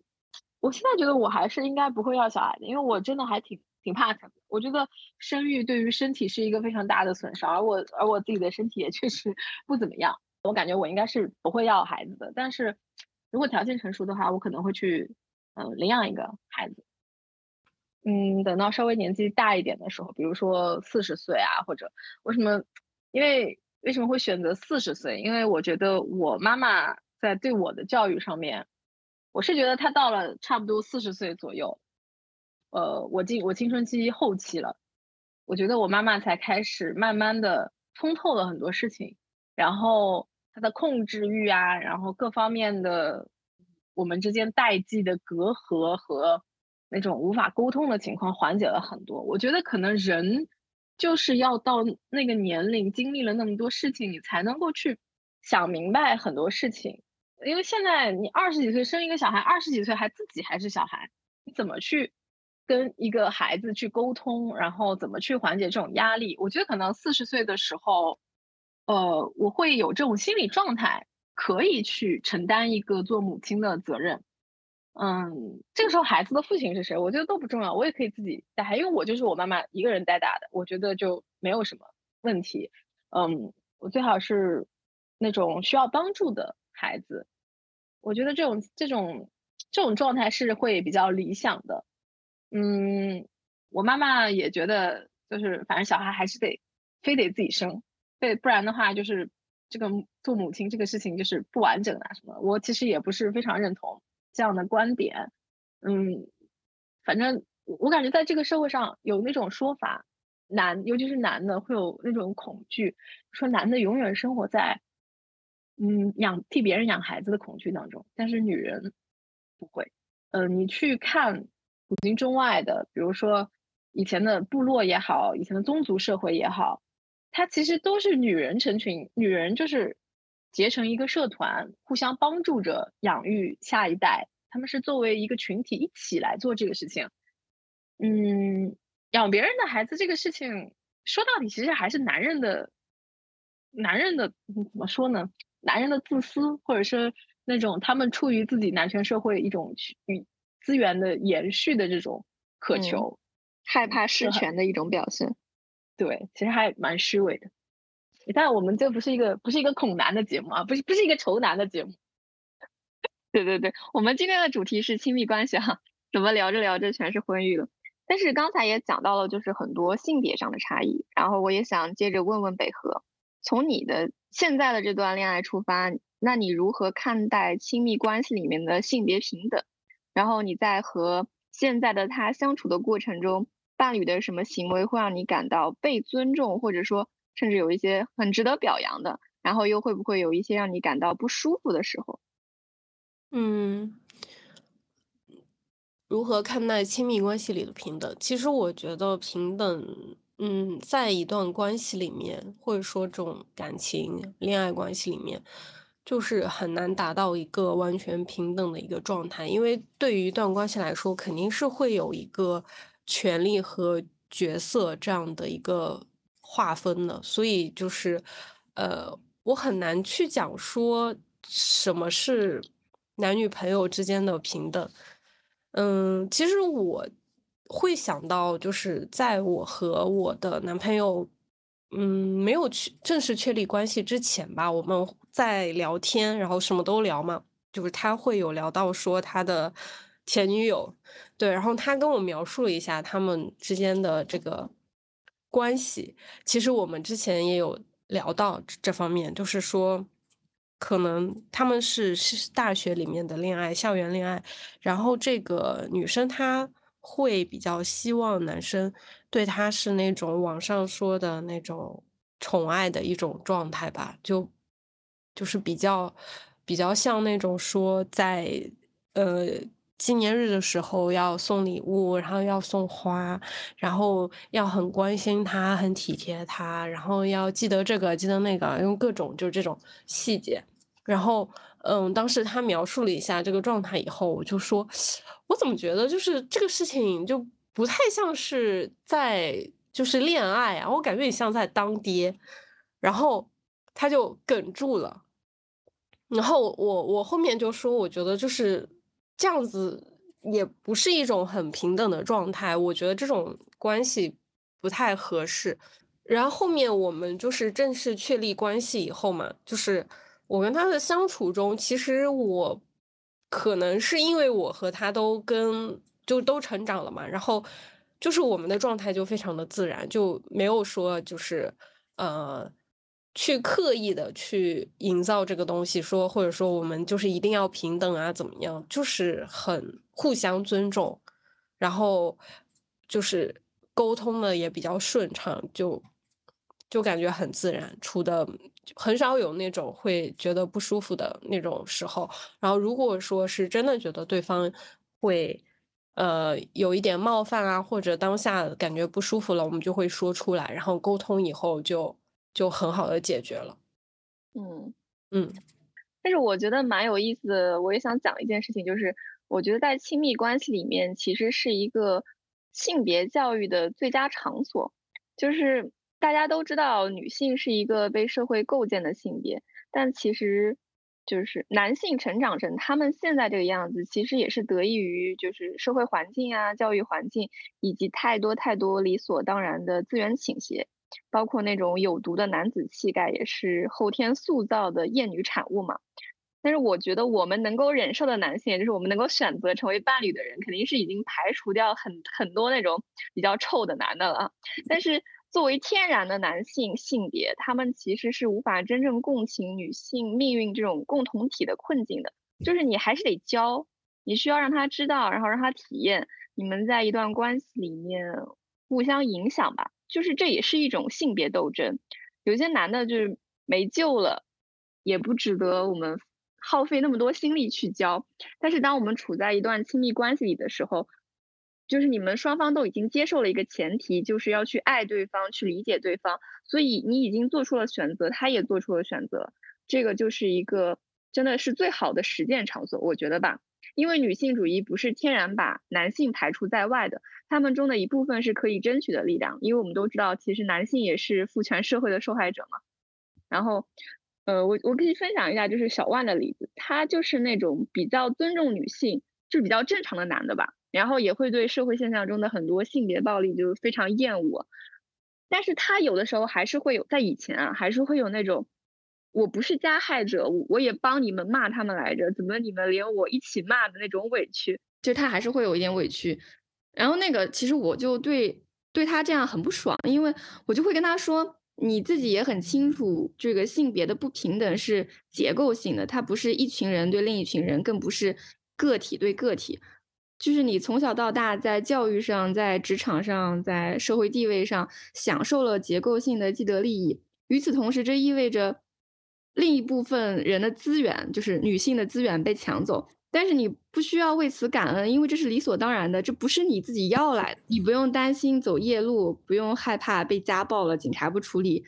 我现在觉得我还是应该不会要小孩的，因为我真的还挺挺怕疼。我觉得生育对于身体是一个非常大的损伤，而我而我自己的身体也确实 不怎么样，我感觉我应该是不会要孩子的。但是如果条件成熟的话，我可能会去嗯领养一个孩子。嗯，等到稍微年纪大一点的时候，比如说四十岁啊，或者为什么？因为。为什么会选择四十岁？因为我觉得我妈妈在对我的教育上面，我是觉得她到了差不多四十岁左右，呃，我进我青春期后期了，我觉得我妈妈才开始慢慢的通透了很多事情，然后她的控制欲啊，然后各方面的我们之间代际的隔阂和那种无法沟通的情况缓解了很多。我觉得可能人。就是要到那个年龄，经历了那么多事情，你才能够去想明白很多事情。因为现在你二十几岁生一个小孩，二十几岁还自己还是小孩，你怎么去跟一个孩子去沟通，然后怎么去缓解这种压力？我觉得可能四十岁的时候，呃，我会有这种心理状态，可以去承担一个做母亲的责任。嗯，这个时候孩子的父亲是谁？我觉得都不重要，我也可以自己带因为我就是我妈妈一个人带大的，我觉得就没有什么问题。嗯，我最好是那种需要帮助的孩子，我觉得这种这种这种状态是会比较理想的。嗯，我妈妈也觉得，就是反正小孩还是得非得自己生，对，不然的话就是这个做母亲这个事情就是不完整啊什么。我其实也不是非常认同。这样的观点，嗯，反正我感觉在这个社会上有那种说法，男尤其是男的会有那种恐惧，说男的永远生活在，嗯，养替别人养孩子的恐惧当中，但是女人不会。嗯，你去看古今中外的，比如说以前的部落也好，以前的宗族社会也好，它其实都是女人成群，女人就是。结成一个社团，互相帮助着养育下一代。他们是作为一个群体一起来做这个事情。嗯，养别人的孩子这个事情，说到底其实还是男人的，男人的怎么说呢？男人的自私，或者是那种他们出于自己男权社会一种与资源的延续的这种渴求，害怕失权的一种表现。对，其实还蛮虚伪的。但我们这不是一个不是一个恐男的节目啊，不是不是一个仇男的节目。对对对，我们今天的主题是亲密关系哈，怎么聊着聊着全是婚育了？但是刚才也讲到了，就是很多性别上的差异。然后我也想接着问问北河，从你的现在的这段恋爱出发，那你如何看待亲密关系里面的性别平等？然后你在和现在的他相处的过程中，伴侣的什么行为会让你感到被尊重，或者说甚至有一些很值得表扬的？然后又会不会有一些让你感到不舒服的时候？嗯。如何看待亲密关系里的平等？其实我觉得平等，嗯，在一段关系里面，或者说这种感情、恋爱关系里面，就是很难达到一个完全平等的一个状态。因为对于一段关系来说，肯定是会有一个权利和角色这样的一个划分的。所以就是，呃，我很难去讲说什么是男女朋友之间的平等。嗯，其实我会想到，就是在我和我的男朋友，嗯，没有去正式确立关系之前吧，我们在聊天，然后什么都聊嘛，就是他会有聊到说他的前女友，对，然后他跟我描述了一下他们之间的这个关系，其实我们之前也有聊到这方面，就是说。可能他们是是大学里面的恋爱，校园恋爱，然后这个女生她会比较希望男生对她是那种网上说的那种宠爱的一种状态吧，就就是比较比较像那种说在呃纪念日的时候要送礼物，然后要送花，然后要很关心他，很体贴他，然后要记得这个记得那个，用各种就是这种细节。然后，嗯，当时他描述了一下这个状态以后，我就说，我怎么觉得就是这个事情就不太像是在就是恋爱啊，我感觉你像在当爹。然后他就哽住了。然后我我后面就说，我觉得就是这样子也不是一种很平等的状态，我觉得这种关系不太合适。然后后面我们就是正式确立关系以后嘛，就是。我跟他的相处中，其实我可能是因为我和他都跟就都成长了嘛，然后就是我们的状态就非常的自然，就没有说就是呃去刻意的去营造这个东西，说或者说我们就是一定要平等啊怎么样，就是很互相尊重，然后就是沟通的也比较顺畅，就就感觉很自然，处的。很少有那种会觉得不舒服的那种时候，然后如果说是真的觉得对方会呃有一点冒犯啊，或者当下感觉不舒服了，我们就会说出来，然后沟通以后就就很好的解决了。嗯嗯，但是我觉得蛮有意思的，我也想讲一件事情，就是我觉得在亲密关系里面，其实是一个性别教育的最佳场所，就是。大家都知道，女性是一个被社会构建的性别，但其实，就是男性成长成他们现在这个样子，其实也是得益于就是社会环境啊、教育环境以及太多太多理所当然的资源倾斜，包括那种有毒的男子气概，也是后天塑造的厌女产物嘛。但是我觉得我们能够忍受的男性，也就是我们能够选择成为伴侣的人，肯定是已经排除掉很很多那种比较臭的男的了。但是。作为天然的男性性别，他们其实是无法真正共情女性命运这种共同体的困境的。就是你还是得教，你需要让他知道，然后让他体验，你们在一段关系里面互相影响吧。就是这也是一种性别斗争。有些男的就是没救了，也不值得我们耗费那么多心力去教。但是当我们处在一段亲密关系里的时候，就是你们双方都已经接受了一个前提，就是要去爱对方，去理解对方，所以你已经做出了选择，他也做出了选择，这个就是一个真的是最好的实践场所，我觉得吧。因为女性主义不是天然把男性排除在外的，他们中的一部分是可以争取的力量，因为我们都知道，其实男性也是父权社会的受害者嘛。然后，呃，我我可以分享一下，就是小万的例子，他就是那种比较尊重女性，就比较正常的男的吧。然后也会对社会现象中的很多性别暴力就非常厌恶，但是他有的时候还是会有，在以前啊，还是会有那种，我不是加害者，我也帮你们骂他们来着，怎么你们连我一起骂的那种委屈，就他还是会有一点委屈。然后那个其实我就对对他这样很不爽，因为我就会跟他说，你自己也很清楚，这个性别的不平等是结构性的，它不是一群人对另一群人，更不是个体对个体。就是你从小到大在教育上、在职场上、在社会地位上享受了结构性的既得利益，与此同时，这意味着另一部分人的资源，就是女性的资源被抢走。但是你不需要为此感恩，因为这是理所当然的，这不是你自己要来的。你不用担心走夜路，不用害怕被家暴了警察不处理，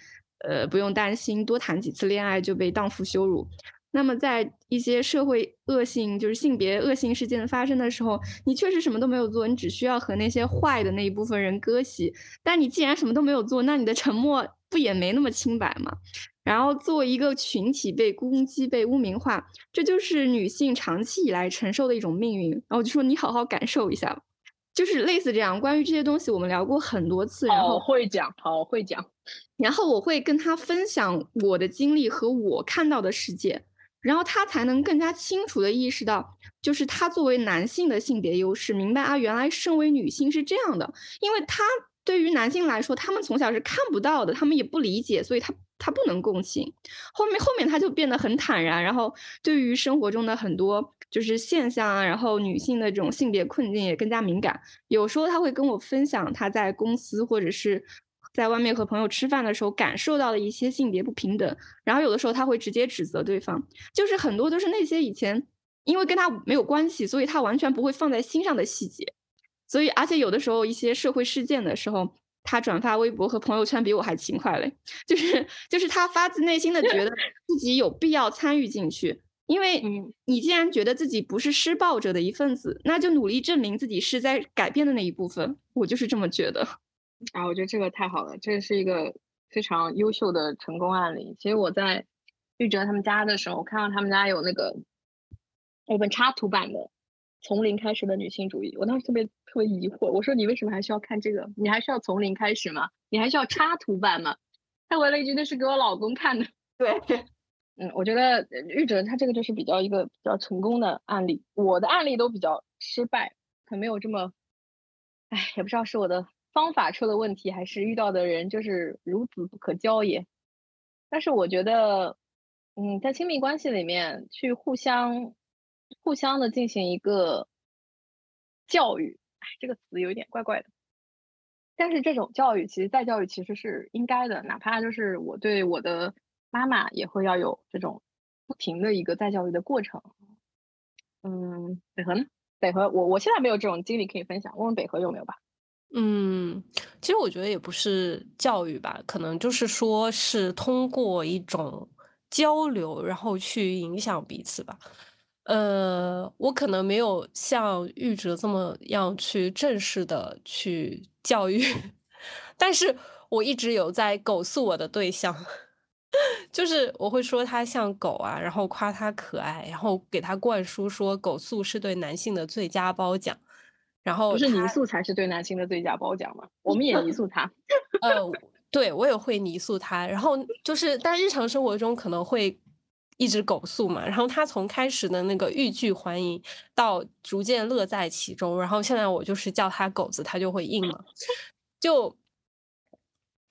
呃，不用担心多谈几次恋爱就被荡妇羞辱。那么，在一些社会恶性，就是性别恶性事件发生的时候，你确实什么都没有做，你只需要和那些坏的那一部分人割席。但你既然什么都没有做，那你的沉默不也没那么清白吗？然后，作为一个群体被攻击、被污名化，这就是女性长期以来承受的一种命运。然后我就说，你好好感受一下，就是类似这样。关于这些东西，我们聊过很多次。然后会讲，好会讲。然后我会跟他分享我的经历和我看到的世界。然后他才能更加清楚的意识到，就是他作为男性的性别优势，明白啊，原来身为女性是这样的。因为他对于男性来说，他们从小是看不到的，他们也不理解，所以他他不能共情。后面后面他就变得很坦然，然后对于生活中的很多就是现象啊，然后女性的这种性别困境也更加敏感。有时候他会跟我分享他在公司或者是。在外面和朋友吃饭的时候，感受到的一些性别不平等，然后有的时候他会直接指责对方，就是很多都是那些以前因为跟他没有关系，所以他完全不会放在心上的细节。所以，而且有的时候一些社会事件的时候，他转发微博和朋友圈比我还勤快嘞。就是就是他发自内心的觉得 自己有必要参与进去，因为你既然觉得自己不是施暴者的一份子，那就努力证明自己是在改变的那一部分。我就是这么觉得。啊，我觉得这个太好了，这是一个非常优秀的成功案例。其实我在玉哲他们家的时候，我看到他们家有那个有本插图版的《从零开始的女性主义》，我当时特别特别疑惑，我说你为什么还需要看这个？你还需要从零开始吗？你还需要插图版吗？他回了一句：“那是给我老公看的。”对，嗯，我觉得玉哲他这个就是比较一个比较成功的案例，我的案例都比较失败，可没有这么，哎，也不知道是我的。方法出了问题，还是遇到的人就是孺子不可教也。但是我觉得，嗯，在亲密关系里面去互相、互相的进行一个教育，哎，这个词有一点怪怪的。但是这种教育，其实再教育其实是应该的，哪怕就是我对我的妈妈也会要有这种不停的一个再教育的过程。嗯，北河呢？北河，我我现在没有这种经历可以分享，问问北河有没有吧。嗯，其实我觉得也不是教育吧，可能就是说是通过一种交流，然后去影响彼此吧。呃，我可能没有像玉哲这么样去正式的去教育，但是我一直有在狗诉我的对象，就是我会说他像狗啊，然后夸他可爱，然后给他灌输说狗素是对男性的最佳褒奖。然后不是泥塑才是对男性的最佳褒奖吗？我们也泥塑他。呃，对我也会泥塑他。然后就是，但日常生活中可能会一直狗诉嘛。然后他从开始的那个欲拒还迎，到逐渐乐在其中。然后现在我就是叫他狗子，他就会应了。就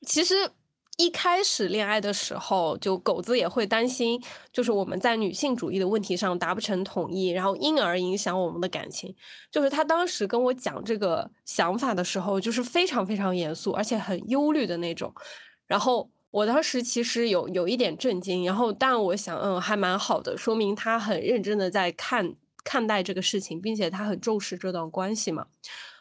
其实。一开始恋爱的时候，就狗子也会担心，就是我们在女性主义的问题上达不成统一，然后因而影响我们的感情。就是他当时跟我讲这个想法的时候，就是非常非常严肃，而且很忧虑的那种。然后我当时其实有有一点震惊，然后但我想，嗯，还蛮好的，说明他很认真的在看看待这个事情，并且他很重视这段关系嘛。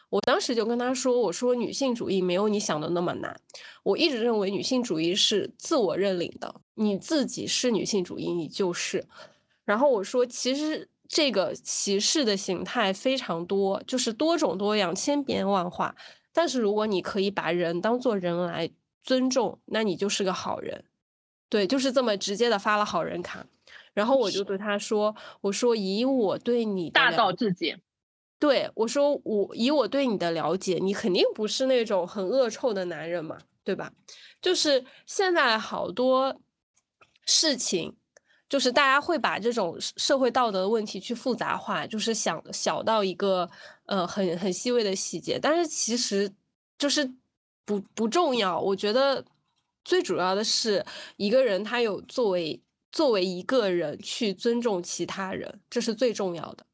我当时就跟他说：“我说女性主义没有你想的那么难。我一直认为女性主义是自我认领的，你自己是女性主义，你就是。然后我说，其实这个歧视的形态非常多，就是多种多样、千变万化。但是如果你可以把人当做人来尊重，那你就是个好人。对，就是这么直接的发了好人卡。然后我就对他说：我说以我对你大道至简。”对，我说我以我对你的了解，你肯定不是那种很恶臭的男人嘛，对吧？就是现在好多事情，就是大家会把这种社会道德的问题去复杂化，就是想小到一个呃很很细微的细节，但是其实就是不不重要。我觉得最主要的是一个人他有作为作为一个人去尊重其他人，这是最重要的。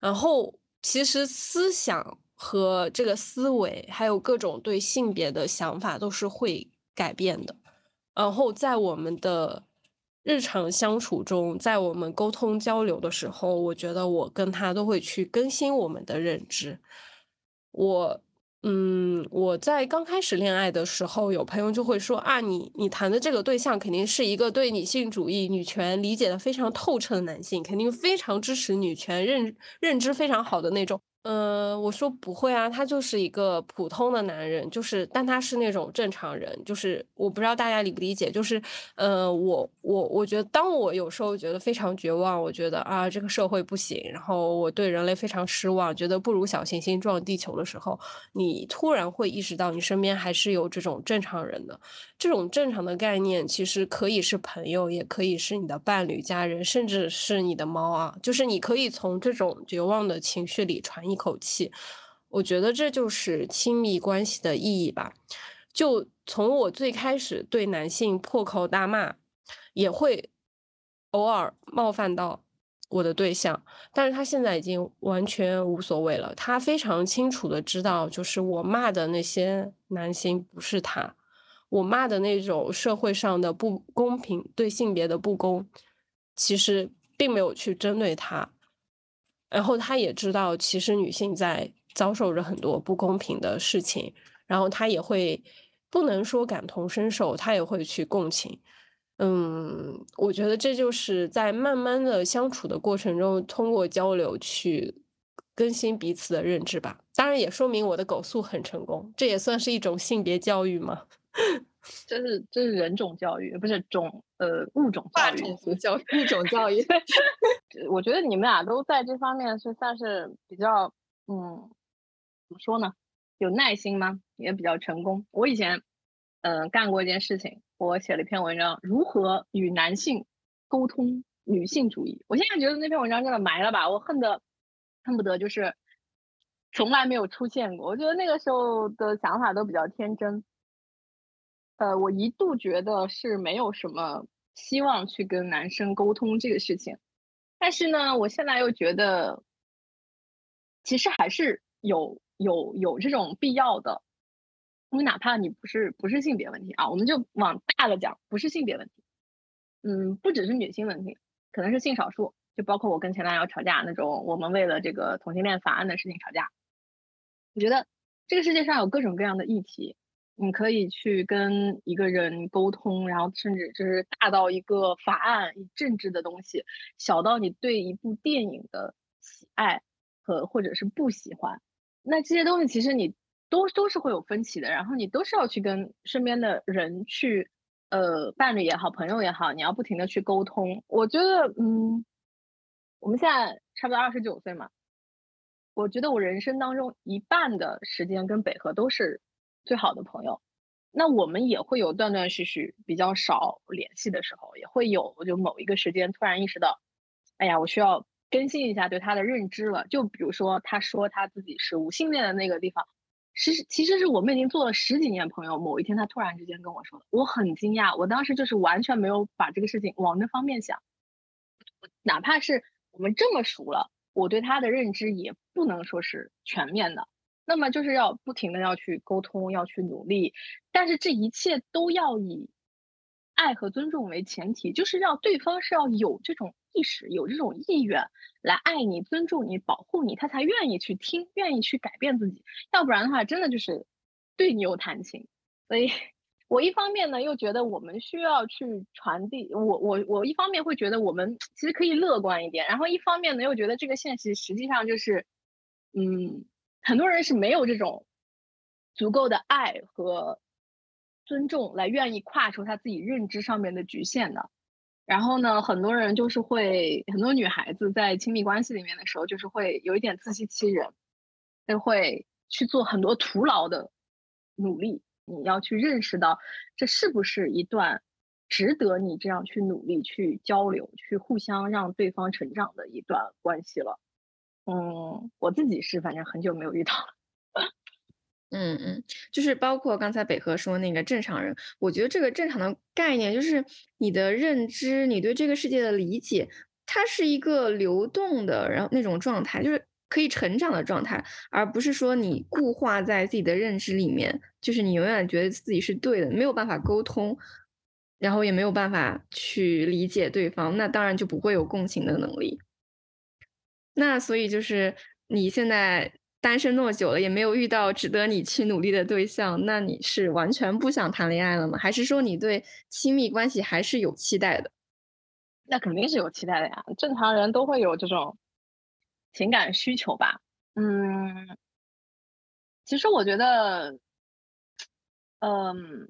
然后。其实思想和这个思维，还有各种对性别的想法，都是会改变的。然后在我们的日常相处中，在我们沟通交流的时候，我觉得我跟他都会去更新我们的认知。我。嗯，我在刚开始恋爱的时候，有朋友就会说啊，你你谈的这个对象肯定是一个对女性主义、女权理解的非常透彻的男性，肯定非常支持女权、认认知非常好的那种。呃，我说不会啊，他就是一个普通的男人，就是，但他是那种正常人，就是我不知道大家理不理解，就是，呃，我我我觉得，当我有时候觉得非常绝望，我觉得啊，这个社会不行，然后我对人类非常失望，觉得不如小行星撞地球的时候，你突然会意识到，你身边还是有这种正常人的。这种正常的概念，其实可以是朋友，也可以是你的伴侣、家人，甚至是你的猫啊。就是你可以从这种绝望的情绪里喘一口气。我觉得这就是亲密关系的意义吧。就从我最开始对男性破口大骂，也会偶尔冒犯到我的对象，但是他现在已经完全无所谓了。他非常清楚的知道，就是我骂的那些男性不是他。我骂的那种社会上的不公平，对性别的不公，其实并没有去针对他。然后他也知道，其实女性在遭受着很多不公平的事情，然后他也会不能说感同身受，他也会去共情。嗯，我觉得这就是在慢慢的相处的过程中，通过交流去更新彼此的认知吧。当然，也说明我的狗速很成功，这也算是一种性别教育嘛。这是这是人种教育，不是种呃物种教育，教育物种教育。我觉得你们俩都在这方面是算是比较嗯，怎么说呢？有耐心吗？也比较成功。我以前嗯干过一件事情，我写了一篇文章，如何与男性沟通女性主义。我现在觉得那篇文章真的埋了吧，我恨得恨不得就是从来没有出现过。我觉得那个时候的想法都比较天真。呃，我一度觉得是没有什么希望去跟男生沟通这个事情，但是呢，我现在又觉得，其实还是有有有这种必要的，因为哪怕你不是不是性别问题啊，我们就往大了讲，不是性别问题，嗯，不只是女性问题，可能是性少数，就包括我跟前男友吵架那种，我们为了这个同性恋法案的事情吵架，我觉得这个世界上有各种各样的议题。你可以去跟一个人沟通，然后甚至就是大到一个法案、政治的东西，小到你对一部电影的喜爱和或者是不喜欢，那这些东西其实你都都是会有分歧的，然后你都是要去跟身边的人去，呃，伴侣也好，朋友也好，你要不停的去沟通。我觉得，嗯，我们现在差不多二十九岁嘛，我觉得我人生当中一半的时间跟北河都是。最好的朋友，那我们也会有断断续续比较少联系的时候，也会有就某一个时间突然意识到，哎呀，我需要更新一下对他的认知了。就比如说他说他自己是无性恋的那个地方，其实其实是我们已经做了十几年朋友，某一天他突然之间跟我说，我很惊讶，我当时就是完全没有把这个事情往那方面想，哪怕是我们这么熟了，我对他的认知也不能说是全面的。那么就是要不停的要去沟通，要去努力，但是这一切都要以爱和尊重为前提，就是要对方是要有这种意识，有这种意愿来爱你、尊重你、保护你，他才愿意去听，愿意去改变自己。要不然的话，真的就是对牛弹琴。所以我一方面呢，又觉得我们需要去传递，我我我一方面会觉得我们其实可以乐观一点，然后一方面呢，又觉得这个现实实际上就是，嗯。很多人是没有这种足够的爱和尊重来愿意跨出他自己认知上面的局限的，然后呢，很多人就是会，很多女孩子在亲密关系里面的时候，就是会有一点自欺欺人，就会去做很多徒劳的努力。你要去认识到，这是不是一段值得你这样去努力、去交流、去互相让对方成长的一段关系了。嗯，我自己是反正很久没有遇到了。嗯嗯，就是包括刚才北河说那个正常人，我觉得这个正常的概念就是你的认知，你对这个世界的理解，它是一个流动的，然后那种状态，就是可以成长的状态，而不是说你固化在自己的认知里面，就是你永远觉得自己是对的，没有办法沟通，然后也没有办法去理解对方，那当然就不会有共情的能力。那所以就是你现在。单身那么久了，也没有遇到值得你去努力的对象，那你是完全不想谈恋爱了吗？还是说你对亲密关系还是有期待的？那肯定是有期待的呀，正常人都会有这种情感需求吧。嗯，其实我觉得，嗯，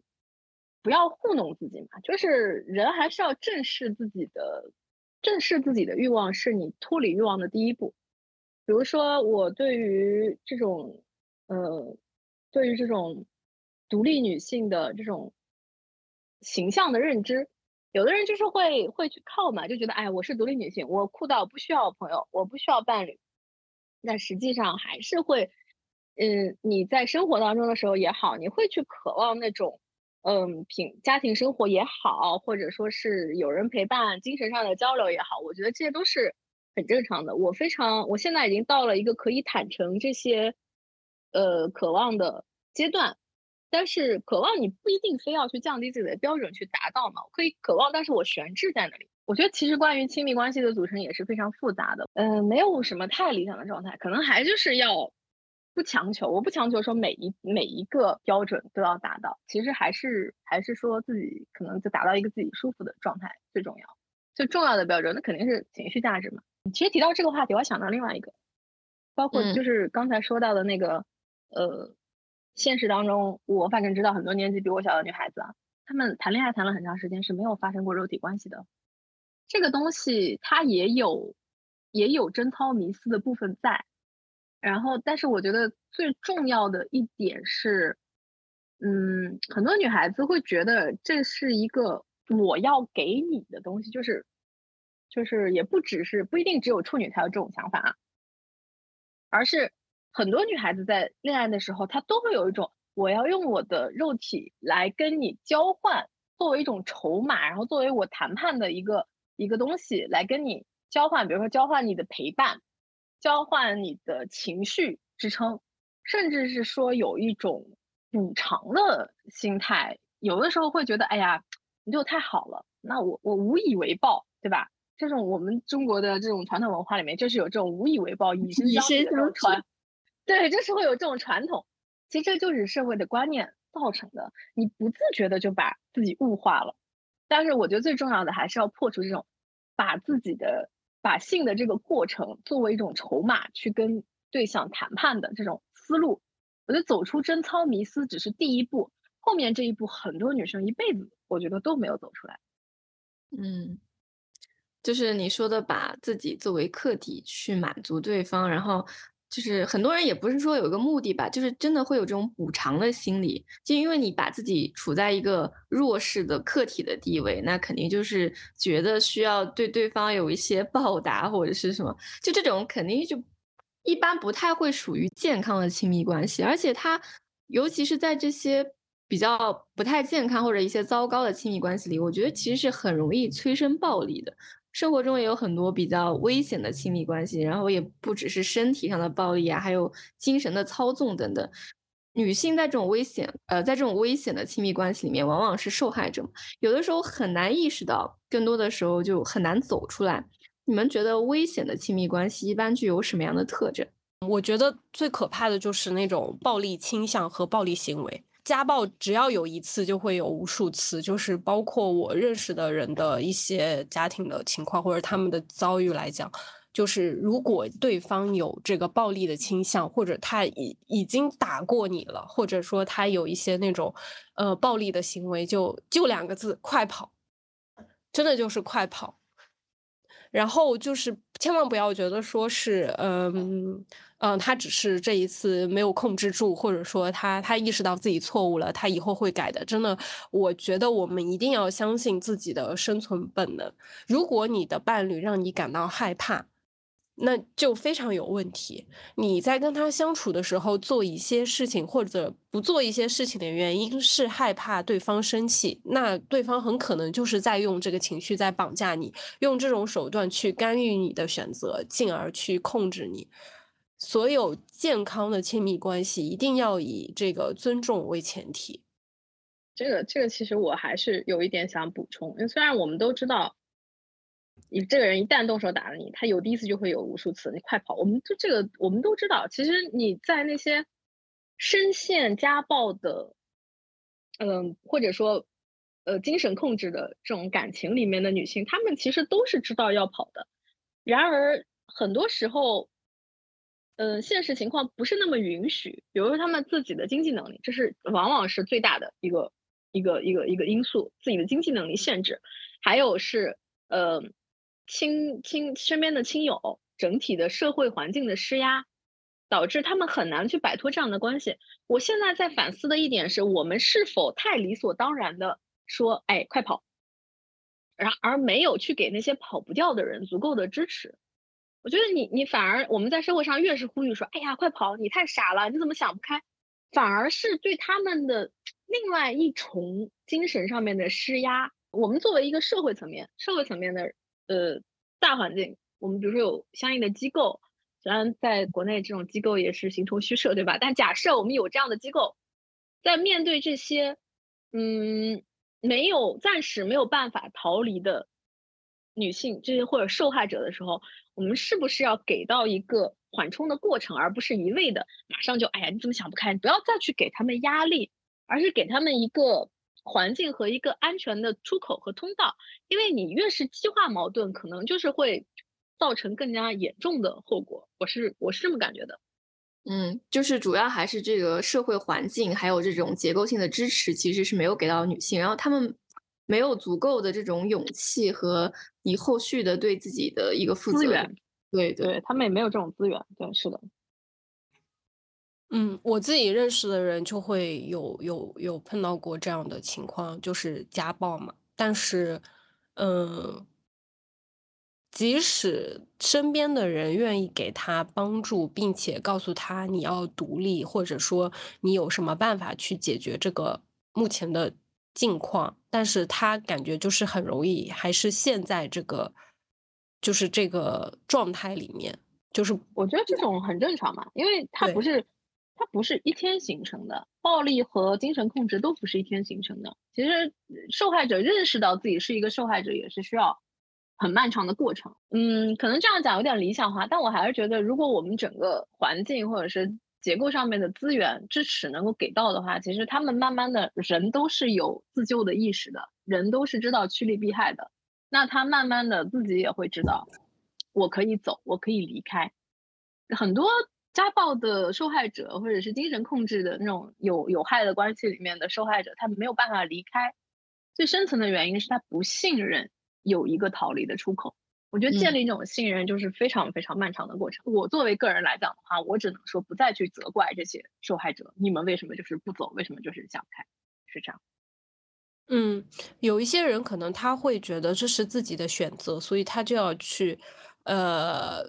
不要糊弄自己嘛，就是人还是要正视自己的，正视自己的欲望，是你脱离欲望的第一步。比如说，我对于这种，呃，对于这种独立女性的这种形象的认知，有的人就是会会去靠嘛，就觉得，哎，我是独立女性，我酷到不需要朋友，我不需要伴侣。那实际上还是会，嗯，你在生活当中的时候也好，你会去渴望那种，嗯，平家庭生活也好，或者说是有人陪伴、精神上的交流也好，我觉得这些都是。很正常的，我非常，我现在已经到了一个可以坦诚这些，呃，渴望的阶段。但是渴望你不一定非要去降低自己的标准去达到嘛，我可以渴望，但是我悬置在那里。我觉得其实关于亲密关系的组成也是非常复杂的，嗯，没有什么太理想的状态，可能还就是要不强求，我不强求说每一每一个标准都要达到，其实还是还是说自己可能就达到一个自己舒服的状态最重要，最重要的标准那肯定是情绪价值嘛。其实提到这个话题，我想到另外一个，包括就是刚才说到的那个，呃，现实当中，我反正知道很多年纪比我小的女孩子啊，她们谈恋爱谈了很长时间是没有发生过肉体关系的。这个东西它也有也有贞操迷思的部分在，然后，但是我觉得最重要的一点是，嗯，很多女孩子会觉得这是一个我要给你的东西，就是。就是也不只是不一定只有处女才有这种想法啊，而是很多女孩子在恋爱的时候，她都会有一种我要用我的肉体来跟你交换，作为一种筹码，然后作为我谈判的一个一个东西来跟你交换，比如说交换你的陪伴，交换你的情绪支撑，甚至是说有一种补偿的心态，有的时候会觉得哎呀，你对我太好了，那我我无以为报，对吧？这种我们中国的这种传统文化里面，就是有这种无以为报、以身相许的这种传，对，就是会有这种传统。其实这就是社会的观念造成的，你不自觉的就把自己物化了。但是我觉得最重要的还是要破除这种把自己的把性的这个过程作为一种筹码去跟对象谈判的这种思路。我觉得走出贞操迷思只是第一步，后面这一步很多女生一辈子我觉得都没有走出来。嗯。就是你说的，把自己作为客体去满足对方，然后就是很多人也不是说有一个目的吧，就是真的会有这种补偿的心理，就因为你把自己处在一个弱势的客体的地位，那肯定就是觉得需要对对方有一些报答或者是什么，就这种肯定就一般不太会属于健康的亲密关系，而且他尤其是在这些比较不太健康或者一些糟糕的亲密关系里，我觉得其实是很容易催生暴力的。生活中也有很多比较危险的亲密关系，然后也不只是身体上的暴力啊，还有精神的操纵等等。女性在这种危险，呃，在这种危险的亲密关系里面，往往是受害者，有的时候很难意识到，更多的时候就很难走出来。你们觉得危险的亲密关系一般具有什么样的特征？我觉得最可怕的就是那种暴力倾向和暴力行为。家暴只要有一次，就会有无数次，就是包括我认识的人的一些家庭的情况或者他们的遭遇来讲，就是如果对方有这个暴力的倾向，或者他已已经打过你了，或者说他有一些那种呃暴力的行为，就就两个字：快跑。真的就是快跑。然后就是千万不要觉得说是，嗯嗯，他只是这一次没有控制住，或者说他他意识到自己错误了，他以后会改的。真的，我觉得我们一定要相信自己的生存本能。如果你的伴侣让你感到害怕，那就非常有问题。你在跟他相处的时候做一些事情，或者不做一些事情的原因是害怕对方生气，那对方很可能就是在用这个情绪在绑架你，用这种手段去干预你的选择，进而去控制你。所有健康的亲密关系一定要以这个尊重为前提。这个这个其实我还是有一点想补充，因为虽然我们都知道。你这个人一旦动手打了你，他有第一次就会有无数次。你快跑！我们就这个我们都知道。其实你在那些深陷家暴的，嗯，或者说呃精神控制的这种感情里面的女性，她们其实都是知道要跑的。然而很多时候，嗯，现实情况不是那么允许。比如说他们自己的经济能力，这是往往是最大的一个一个一个一个因素。自己的经济能力限制，还有是呃。亲亲身边的亲友，整体的社会环境的施压，导致他们很难去摆脱这样的关系。我现在在反思的一点是，我们是否太理所当然的说，哎，快跑，然而没有去给那些跑不掉的人足够的支持。我觉得你你反而我们在社会上越是呼吁说，哎呀，快跑，你太傻了，你怎么想不开，反而是对他们的另外一重精神上面的施压。我们作为一个社会层面，社会层面的。呃，大环境，我们比如说有相应的机构，虽然在国内这种机构也是形同虚设，对吧？但假设我们有这样的机构，在面对这些，嗯，没有暂时没有办法逃离的女性这些或者受害者的时候，我们是不是要给到一个缓冲的过程，而不是一味的马上就，哎呀，你怎么想不开？你不要再去给他们压力，而是给他们一个。环境和一个安全的出口和通道，因为你越是激化矛盾，可能就是会造成更加严重的后果。我是我是这么感觉的。嗯，就是主要还是这个社会环境，还有这种结构性的支持，其实是没有给到女性，然后她们没有足够的这种勇气和你后续的对自己的一个负责。资源，对对，他们也没有这种资源。对，是的。嗯，我自己认识的人就会有有有碰到过这样的情况，就是家暴嘛。但是，嗯，即使身边的人愿意给他帮助，并且告诉他你要独立，或者说你有什么办法去解决这个目前的境况，但是他感觉就是很容易，还是陷在这个就是这个状态里面。就是我觉得这种很正常嘛，因为他不是。它不是一天形成的，暴力和精神控制都不是一天形成的。其实，受害者认识到自己是一个受害者，也是需要很漫长的过程。嗯，可能这样讲有点理想化，但我还是觉得，如果我们整个环境或者是结构上面的资源支持能够给到的话，其实他们慢慢的人都是有自救的意识的，人都是知道趋利避害的。那他慢慢的自己也会知道，我可以走，我可以离开，很多。家暴的受害者，或者是精神控制的那种有有害的关系里面的受害者，他没有办法离开。最深层的原因是他不信任有一个逃离的出口。我觉得建立这种信任就是非常非常漫长的过程。我作为个人来讲的话，我只能说不再去责怪这些受害者，你们为什么就是不走？为什么就是想不开？是这样。嗯，有一些人可能他会觉得这是自己的选择，所以他就要去呃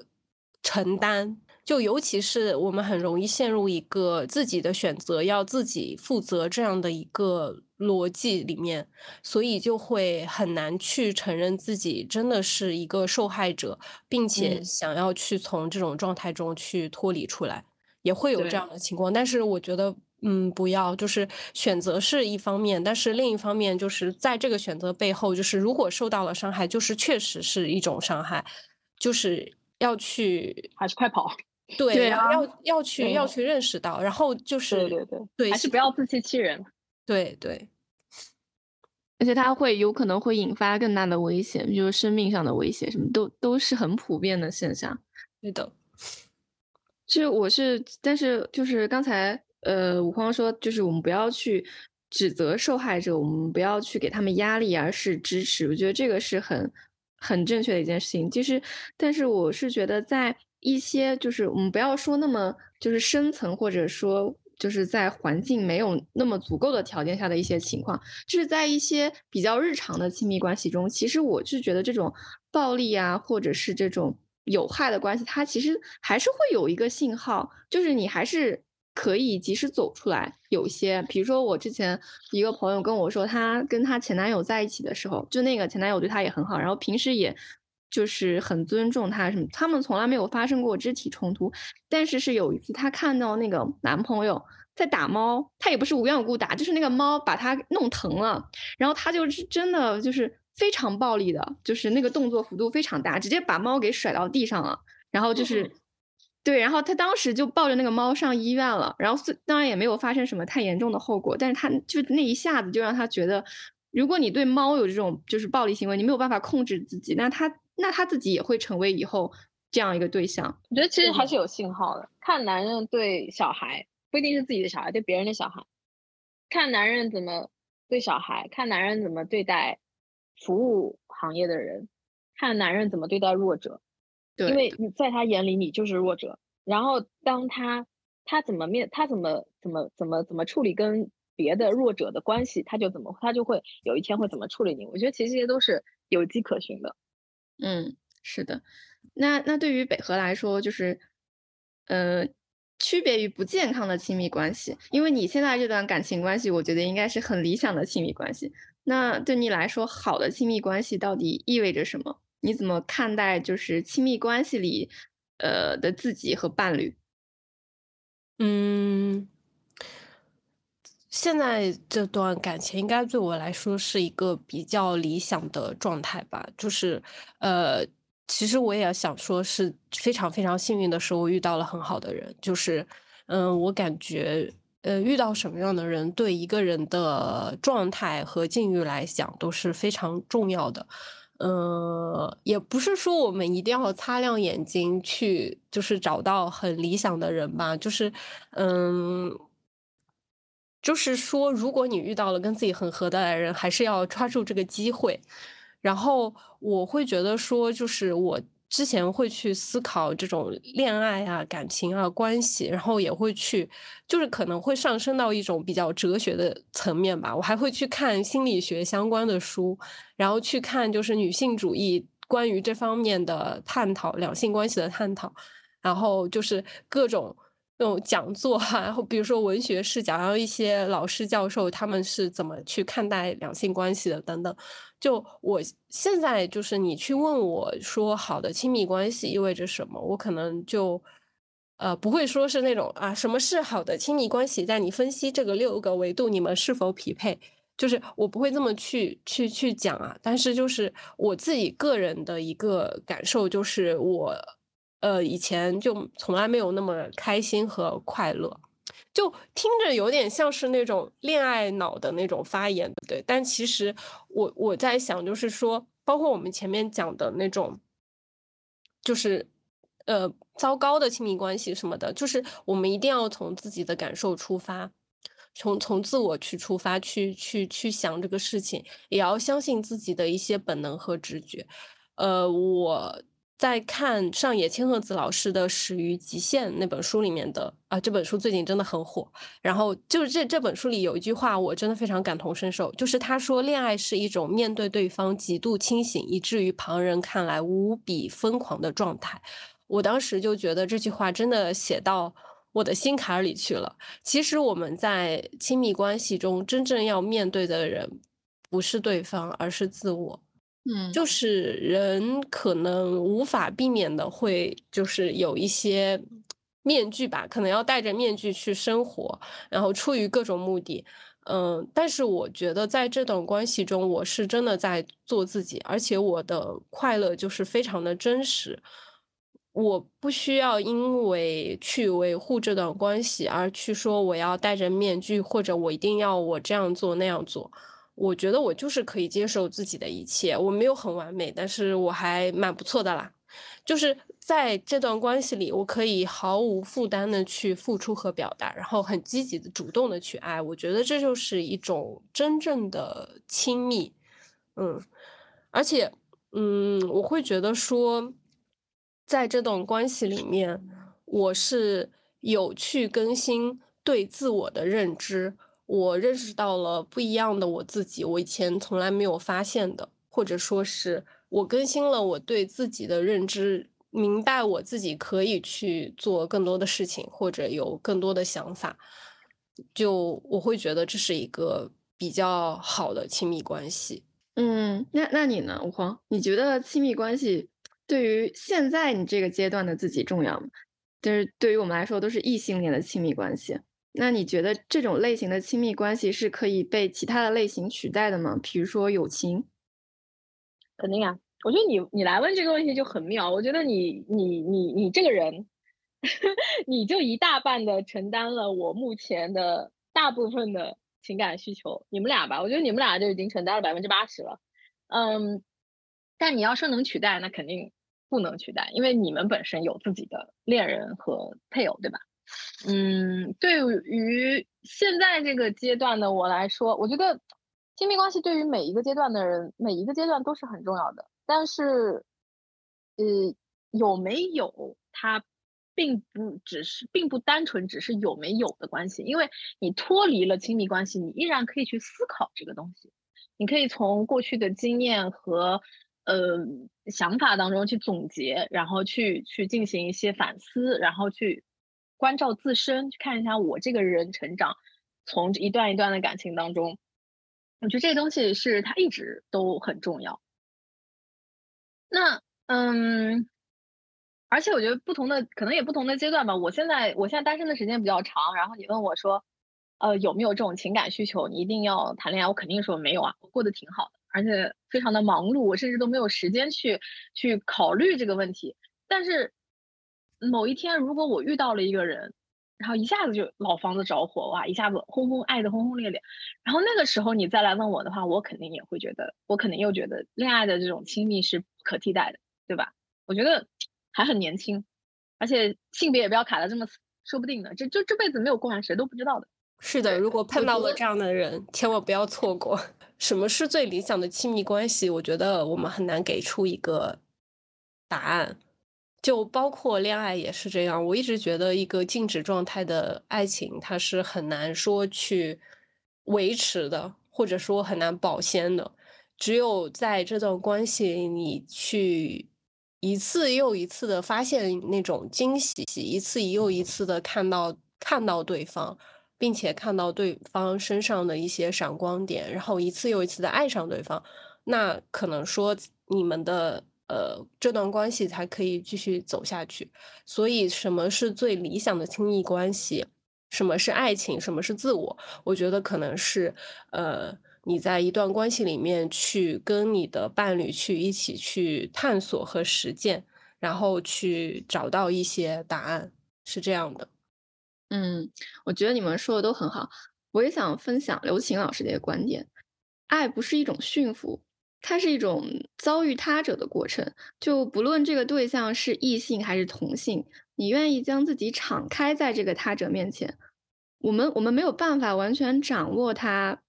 承担。就尤其是我们很容易陷入一个自己的选择要自己负责这样的一个逻辑里面，所以就会很难去承认自己真的是一个受害者，并且想要去从这种状态中去脱离出来，也会有这样的情况。但是我觉得，嗯，不要，就是选择是一方面，但是另一方面就是在这个选择背后，就是如果受到了伤害，就是确实是一种伤害，就是要去还是快跑。对，要要去要去认识到，然后就是对对对，对，还是不要自欺欺人。对对，而且它会有可能会引发更大的危险，比如生命上的危险，什么都都是很普遍的现象。对的，其实我是，但是就是刚才呃，五荒说，就是我们不要去指责受害者，我们不要去给他们压力，而是支持。我觉得这个是很很正确的一件事情。其实，但是我是觉得在一些就是我们不要说那么就是深层，或者说就是在环境没有那么足够的条件下的一些情况，就是在一些比较日常的亲密关系中，其实我是觉得这种暴力啊，或者是这种有害的关系，它其实还是会有一个信号，就是你还是。可以及时走出来。有些，比如说我之前一个朋友跟我说，她跟她前男友在一起的时候，就那个前男友对她也很好，然后平时也就是很尊重他什么，他们从来没有发生过肢体冲突。但是是有一次，她看到那个男朋友在打猫，他也不是无缘无故打，就是那个猫把他弄疼了，然后他就是真的就是非常暴力的，就是那个动作幅度非常大，直接把猫给甩到地上了，然后就是。对，然后他当时就抱着那个猫上医院了，然后当然也没有发生什么太严重的后果，但是他就那一下子就让他觉得，如果你对猫有这种就是暴力行为，你没有办法控制自己，那他那他自己也会成为以后这样一个对象。我觉得其实还是有信号的，看男人对小孩，不一定是自己的小孩，对别人的小孩，看男人怎么对小孩，看男人怎么对待服务行业的人，看男人怎么对待弱者。对因为你在他眼里你就是弱者，然后当他他怎么面他怎么怎么怎么怎么处理跟别的弱者的关系，他就怎么他就会有一天会怎么处理你。我觉得其实这些都是有迹可循的。嗯，是的。那那对于北河来说，就是呃，区别于不健康的亲密关系，因为你现在这段感情关系，我觉得应该是很理想的亲密关系。那对你来说，好的亲密关系到底意味着什么？你怎么看待就是亲密关系里，呃的自己和伴侣？嗯，现在这段感情应该对我来说是一个比较理想的状态吧。就是，呃，其实我也想说是非常非常幸运的是，我遇到了很好的人。就是，嗯，我感觉，呃，遇到什么样的人，对一个人的状态和境遇来讲都是非常重要的。呃，也不是说我们一定要擦亮眼睛去，就是找到很理想的人吧。就是，嗯，就是说，如果你遇到了跟自己很合得来的人，还是要抓住这个机会。然后我会觉得说，就是我。之前会去思考这种恋爱啊、感情啊、关系，然后也会去，就是可能会上升到一种比较哲学的层面吧。我还会去看心理学相关的书，然后去看就是女性主义关于这方面的探讨、两性关系的探讨，然后就是各种。那种讲座啊，然后比如说文学视角，然后一些老师教授他们是怎么去看待两性关系的等等。就我现在就是你去问我说好的亲密关系意味着什么，我可能就呃不会说是那种啊什么是好的亲密关系，在你分析这个六个维度你们是否匹配，就是我不会这么去去去讲啊。但是就是我自己个人的一个感受就是我。呃，以前就从来没有那么开心和快乐，就听着有点像是那种恋爱脑的那种发言，对。但其实我我在想，就是说，包括我们前面讲的那种，就是呃糟糕的亲密关系什么的，就是我们一定要从自己的感受出发，从从自我去出发，去去去想这个事情，也要相信自己的一些本能和直觉。呃，我。在看上野千鹤子老师的《始于极限》那本书里面的啊，这本书最近真的很火。然后就是这这本书里有一句话，我真的非常感同身受，就是他说，恋爱是一种面对对方极度清醒，以至于旁人看来无比疯狂的状态。我当时就觉得这句话真的写到我的心坎里去了。其实我们在亲密关系中，真正要面对的人不是对方，而是自我。嗯，就是人可能无法避免的会，就是有一些面具吧，可能要戴着面具去生活，然后出于各种目的，嗯，但是我觉得在这段关系中，我是真的在做自己，而且我的快乐就是非常的真实，我不需要因为去维护这段关系而去说我要戴着面具，或者我一定要我这样做那样做。我觉得我就是可以接受自己的一切，我没有很完美，但是我还蛮不错的啦。就是在这段关系里，我可以毫无负担的去付出和表达，然后很积极的、主动的去爱。我觉得这就是一种真正的亲密，嗯，而且，嗯，我会觉得说，在这段关系里面，我是有去更新对自我的认知，我认识到了不一样的我自己，我以前从来没有发现的，或者说是我更新了我对自己的认知。明白我自己可以去做更多的事情，或者有更多的想法，就我会觉得这是一个比较好的亲密关系。嗯，那那你呢，吴黄？你觉得亲密关系对于现在你这个阶段的自己重要吗？就是对于我们来说都是异性恋的亲密关系，那你觉得这种类型的亲密关系是可以被其他的类型取代的吗？比如说友情？肯定啊。我觉得你你来问这个问题就很妙。我觉得你你你你这个人，你就一大半的承担了我目前的大部分的情感需求。你们俩吧，我觉得你们俩就已经承担了百分之八十了。嗯，但你要说能取代，那肯定不能取代，因为你们本身有自己的恋人和配偶，对吧？嗯，对于现在这个阶段的我来说，我觉得亲密关系对于每一个阶段的人，每一个阶段都是很重要的。但是，呃，有没有它，并不只是，并不单纯只是有没有的关系，因为你脱离了亲密关系，你依然可以去思考这个东西，你可以从过去的经验和呃想法当中去总结，然后去去进行一些反思，然后去关照自身，去看一下我这个人成长，从一段一段的感情当中，我觉得这个东西是它一直都很重要。那嗯，而且我觉得不同的可能也不同的阶段吧。我现在我现在单身的时间比较长，然后你问我说，呃，有没有这种情感需求？你一定要谈恋爱？我肯定说没有啊，我过得挺好的，而且非常的忙碌，我甚至都没有时间去去考虑这个问题。但是某一天，如果我遇到了一个人。然后一下子就老房子着火哇！一下子轰轰爱的轰轰烈烈，然后那个时候你再来问我的话，我肯定也会觉得，我肯定又觉得恋爱的这种亲密是不可替代的，对吧？我觉得 还很年轻，而且性别也不要卡的这么死，说不定呢，这就这辈子没有过完谁都不知道的。是的，如果碰到了这样的人，千万不要错过。什么是最理想的亲密关系？我觉得我们很难给出一个答案。就包括恋爱也是这样，我一直觉得一个静止状态的爱情，它是很难说去维持的，或者说很难保鲜的。只有在这段关系里，你去一次又一次的发现那种惊喜，一次又一次的看到看到对方，并且看到对方身上的一些闪光点，然后一次又一次的爱上对方，那可能说你们的。呃，这段关系才可以继续走下去。所以，什么是最理想的亲密关系？什么是爱情？什么是自我？我觉得可能是，呃，你在一段关系里面去跟你的伴侣去一起去探索和实践，然后去找到一些答案，是这样的。嗯，我觉得你们说的都很好。我也想分享刘琴老师的一个观点：爱不是一种驯服。它是一种遭遇他者的过程，就不论这个对象是异性还是同性，你愿意将自己敞开在这个他者面前，我们我们没有办法完全掌握他，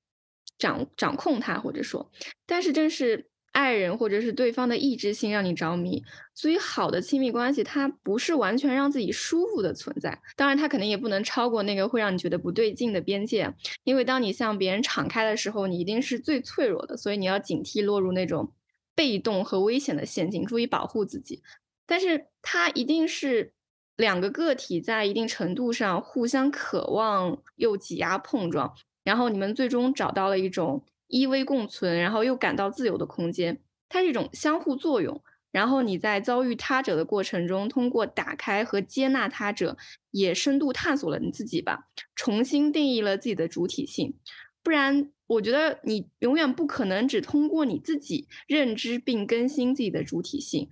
掌掌控他，或者说，但是正是。爱人或者是对方的意志性让你着迷，所以好的亲密关系它不是完全让自己舒服的存在。当然，它肯定也不能超过那个会让你觉得不对劲的边界。因为当你向别人敞开的时候，你一定是最脆弱的，所以你要警惕落入那种被动和危险的陷阱，注意保护自己。但是它一定是两个个体在一定程度上互相渴望又挤压碰撞，然后你们最终找到了一种。依偎共存，然后又感到自由的空间，它是一种相互作用。然后你在遭遇他者的过程中，通过打开和接纳他者，也深度探索了你自己吧，重新定义了自己的主体性。不然，我觉得你永远不可能只通过你自己认知并更新自己的主体性，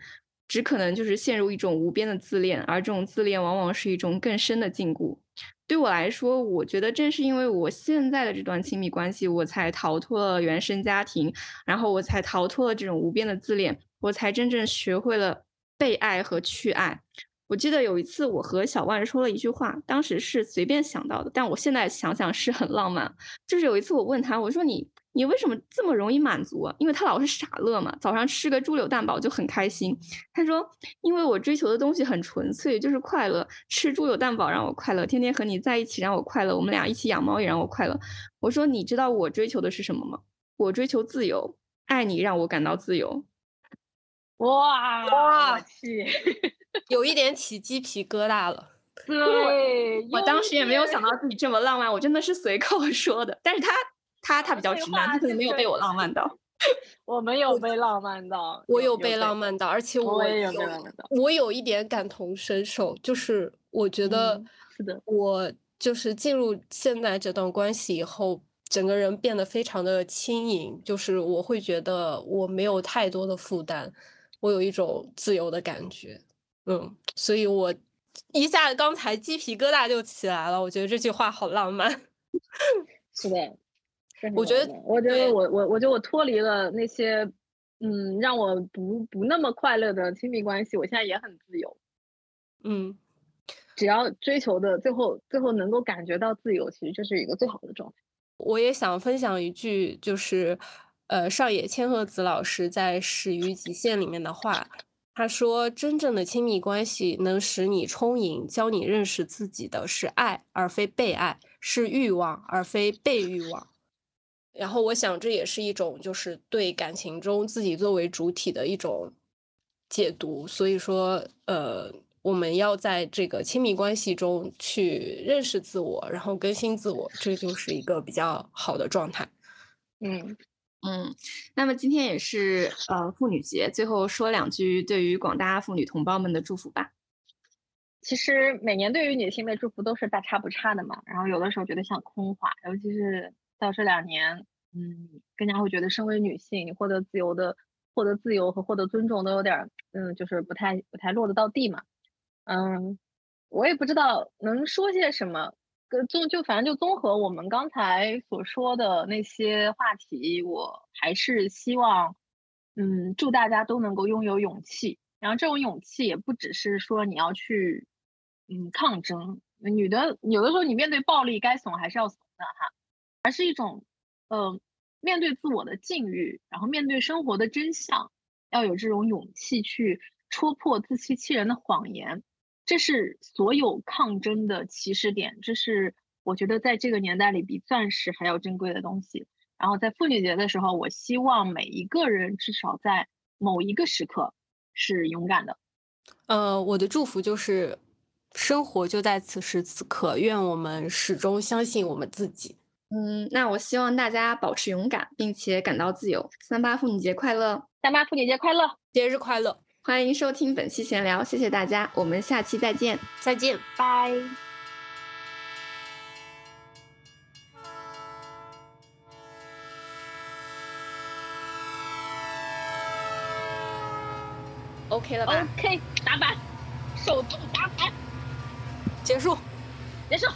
只可能就是陷入一种无边的自恋，而这种自恋往往是一种更深的禁锢。对我来说，我觉得正是因为我现在的这段亲密关系，我才逃脱了原生家庭，然后我才逃脱了这种无边的自恋，我才真正学会了被爱和去爱。我记得有一次我和小万说了一句话，当时是随便想到的，但我现在想想是很浪漫。就是有一次我问他，我说你你为什么这么容易满足啊？因为他老是傻乐嘛，早上吃个猪柳蛋堡就很开心。他说，因为我追求的东西很纯粹，就是快乐。吃猪柳蛋堡让我快乐，天天和你在一起让我快乐，我们俩一起养猫也让我快乐。我说，你知道我追求的是什么吗？我追求自由，爱你让我感到自由。哇哇，我去！有一点起鸡皮疙瘩了。对，我当时也没有想到自己这么浪漫，我真的是随口 说的。但是他他他比较直男，他可能没有被我浪漫到。我没有被浪漫到，我有被浪漫到，而且我也有被浪漫到。我有一点感同身受，就是我觉得是的，我就是进入现在这段关系以后，整个人变得非常的轻盈，就是我会觉得我没有太多的负担，我有一种自由的感觉。嗯，所以我一下刚才鸡皮疙瘩就起来了。我觉得这句话好浪漫。是的，我觉得，我觉得我我我觉得我脱离了那些嗯让我不不那么快乐的亲密关系，我现在也很自由。嗯，只要追求的最后最后能够感觉到自由，其实这是一个最好的状态。我也想分享一句，就是呃上野千鹤子老师在《始于极限》里面的话。他说：“真正的亲密关系能使你充盈，教你认识自己的是爱，而非被爱；是欲望，而非被欲望。”然后我想，这也是一种就是对感情中自己作为主体的一种解读。所以说，呃，我们要在这个亲密关系中去认识自我，然后更新自我，这就是一个比较好的状态。嗯。嗯，那么今天也是呃妇女节，最后说两句对于广大妇女同胞们的祝福吧。其实每年对于女性的祝福都是大差不差的嘛，然后有的时候觉得像空话，尤其是到这两年，嗯，更加会觉得身为女性，你获得自由的获得自由和获得尊重都有点，嗯，就是不太不太落得到地嘛。嗯，我也不知道能说些什么。跟综就反正就综合我们刚才所说的那些话题，我还是希望，嗯，祝大家都能够拥有勇气。然后这种勇气也不只是说你要去，嗯，抗争。女的有的时候你面对暴力该怂还是要怂的哈，而是一种，呃，面对自我的境遇，然后面对生活的真相，要有这种勇气去戳破自欺欺人的谎言。这是所有抗争的起始点，这是我觉得在这个年代里比钻石还要珍贵的东西。然后在妇女节的时候，我希望每一个人至少在某一个时刻是勇敢的。呃，我的祝福就是，生活就在此时此刻，愿我们始终相信我们自己。嗯，那我希望大家保持勇敢，并且感到自由。三八妇女节快乐！三八妇女节快乐！节日快乐！欢迎收听本期闲聊，谢谢大家，我们下期再见，再见，拜。OK 了吧？OK，打板，手动打板，结束，结束。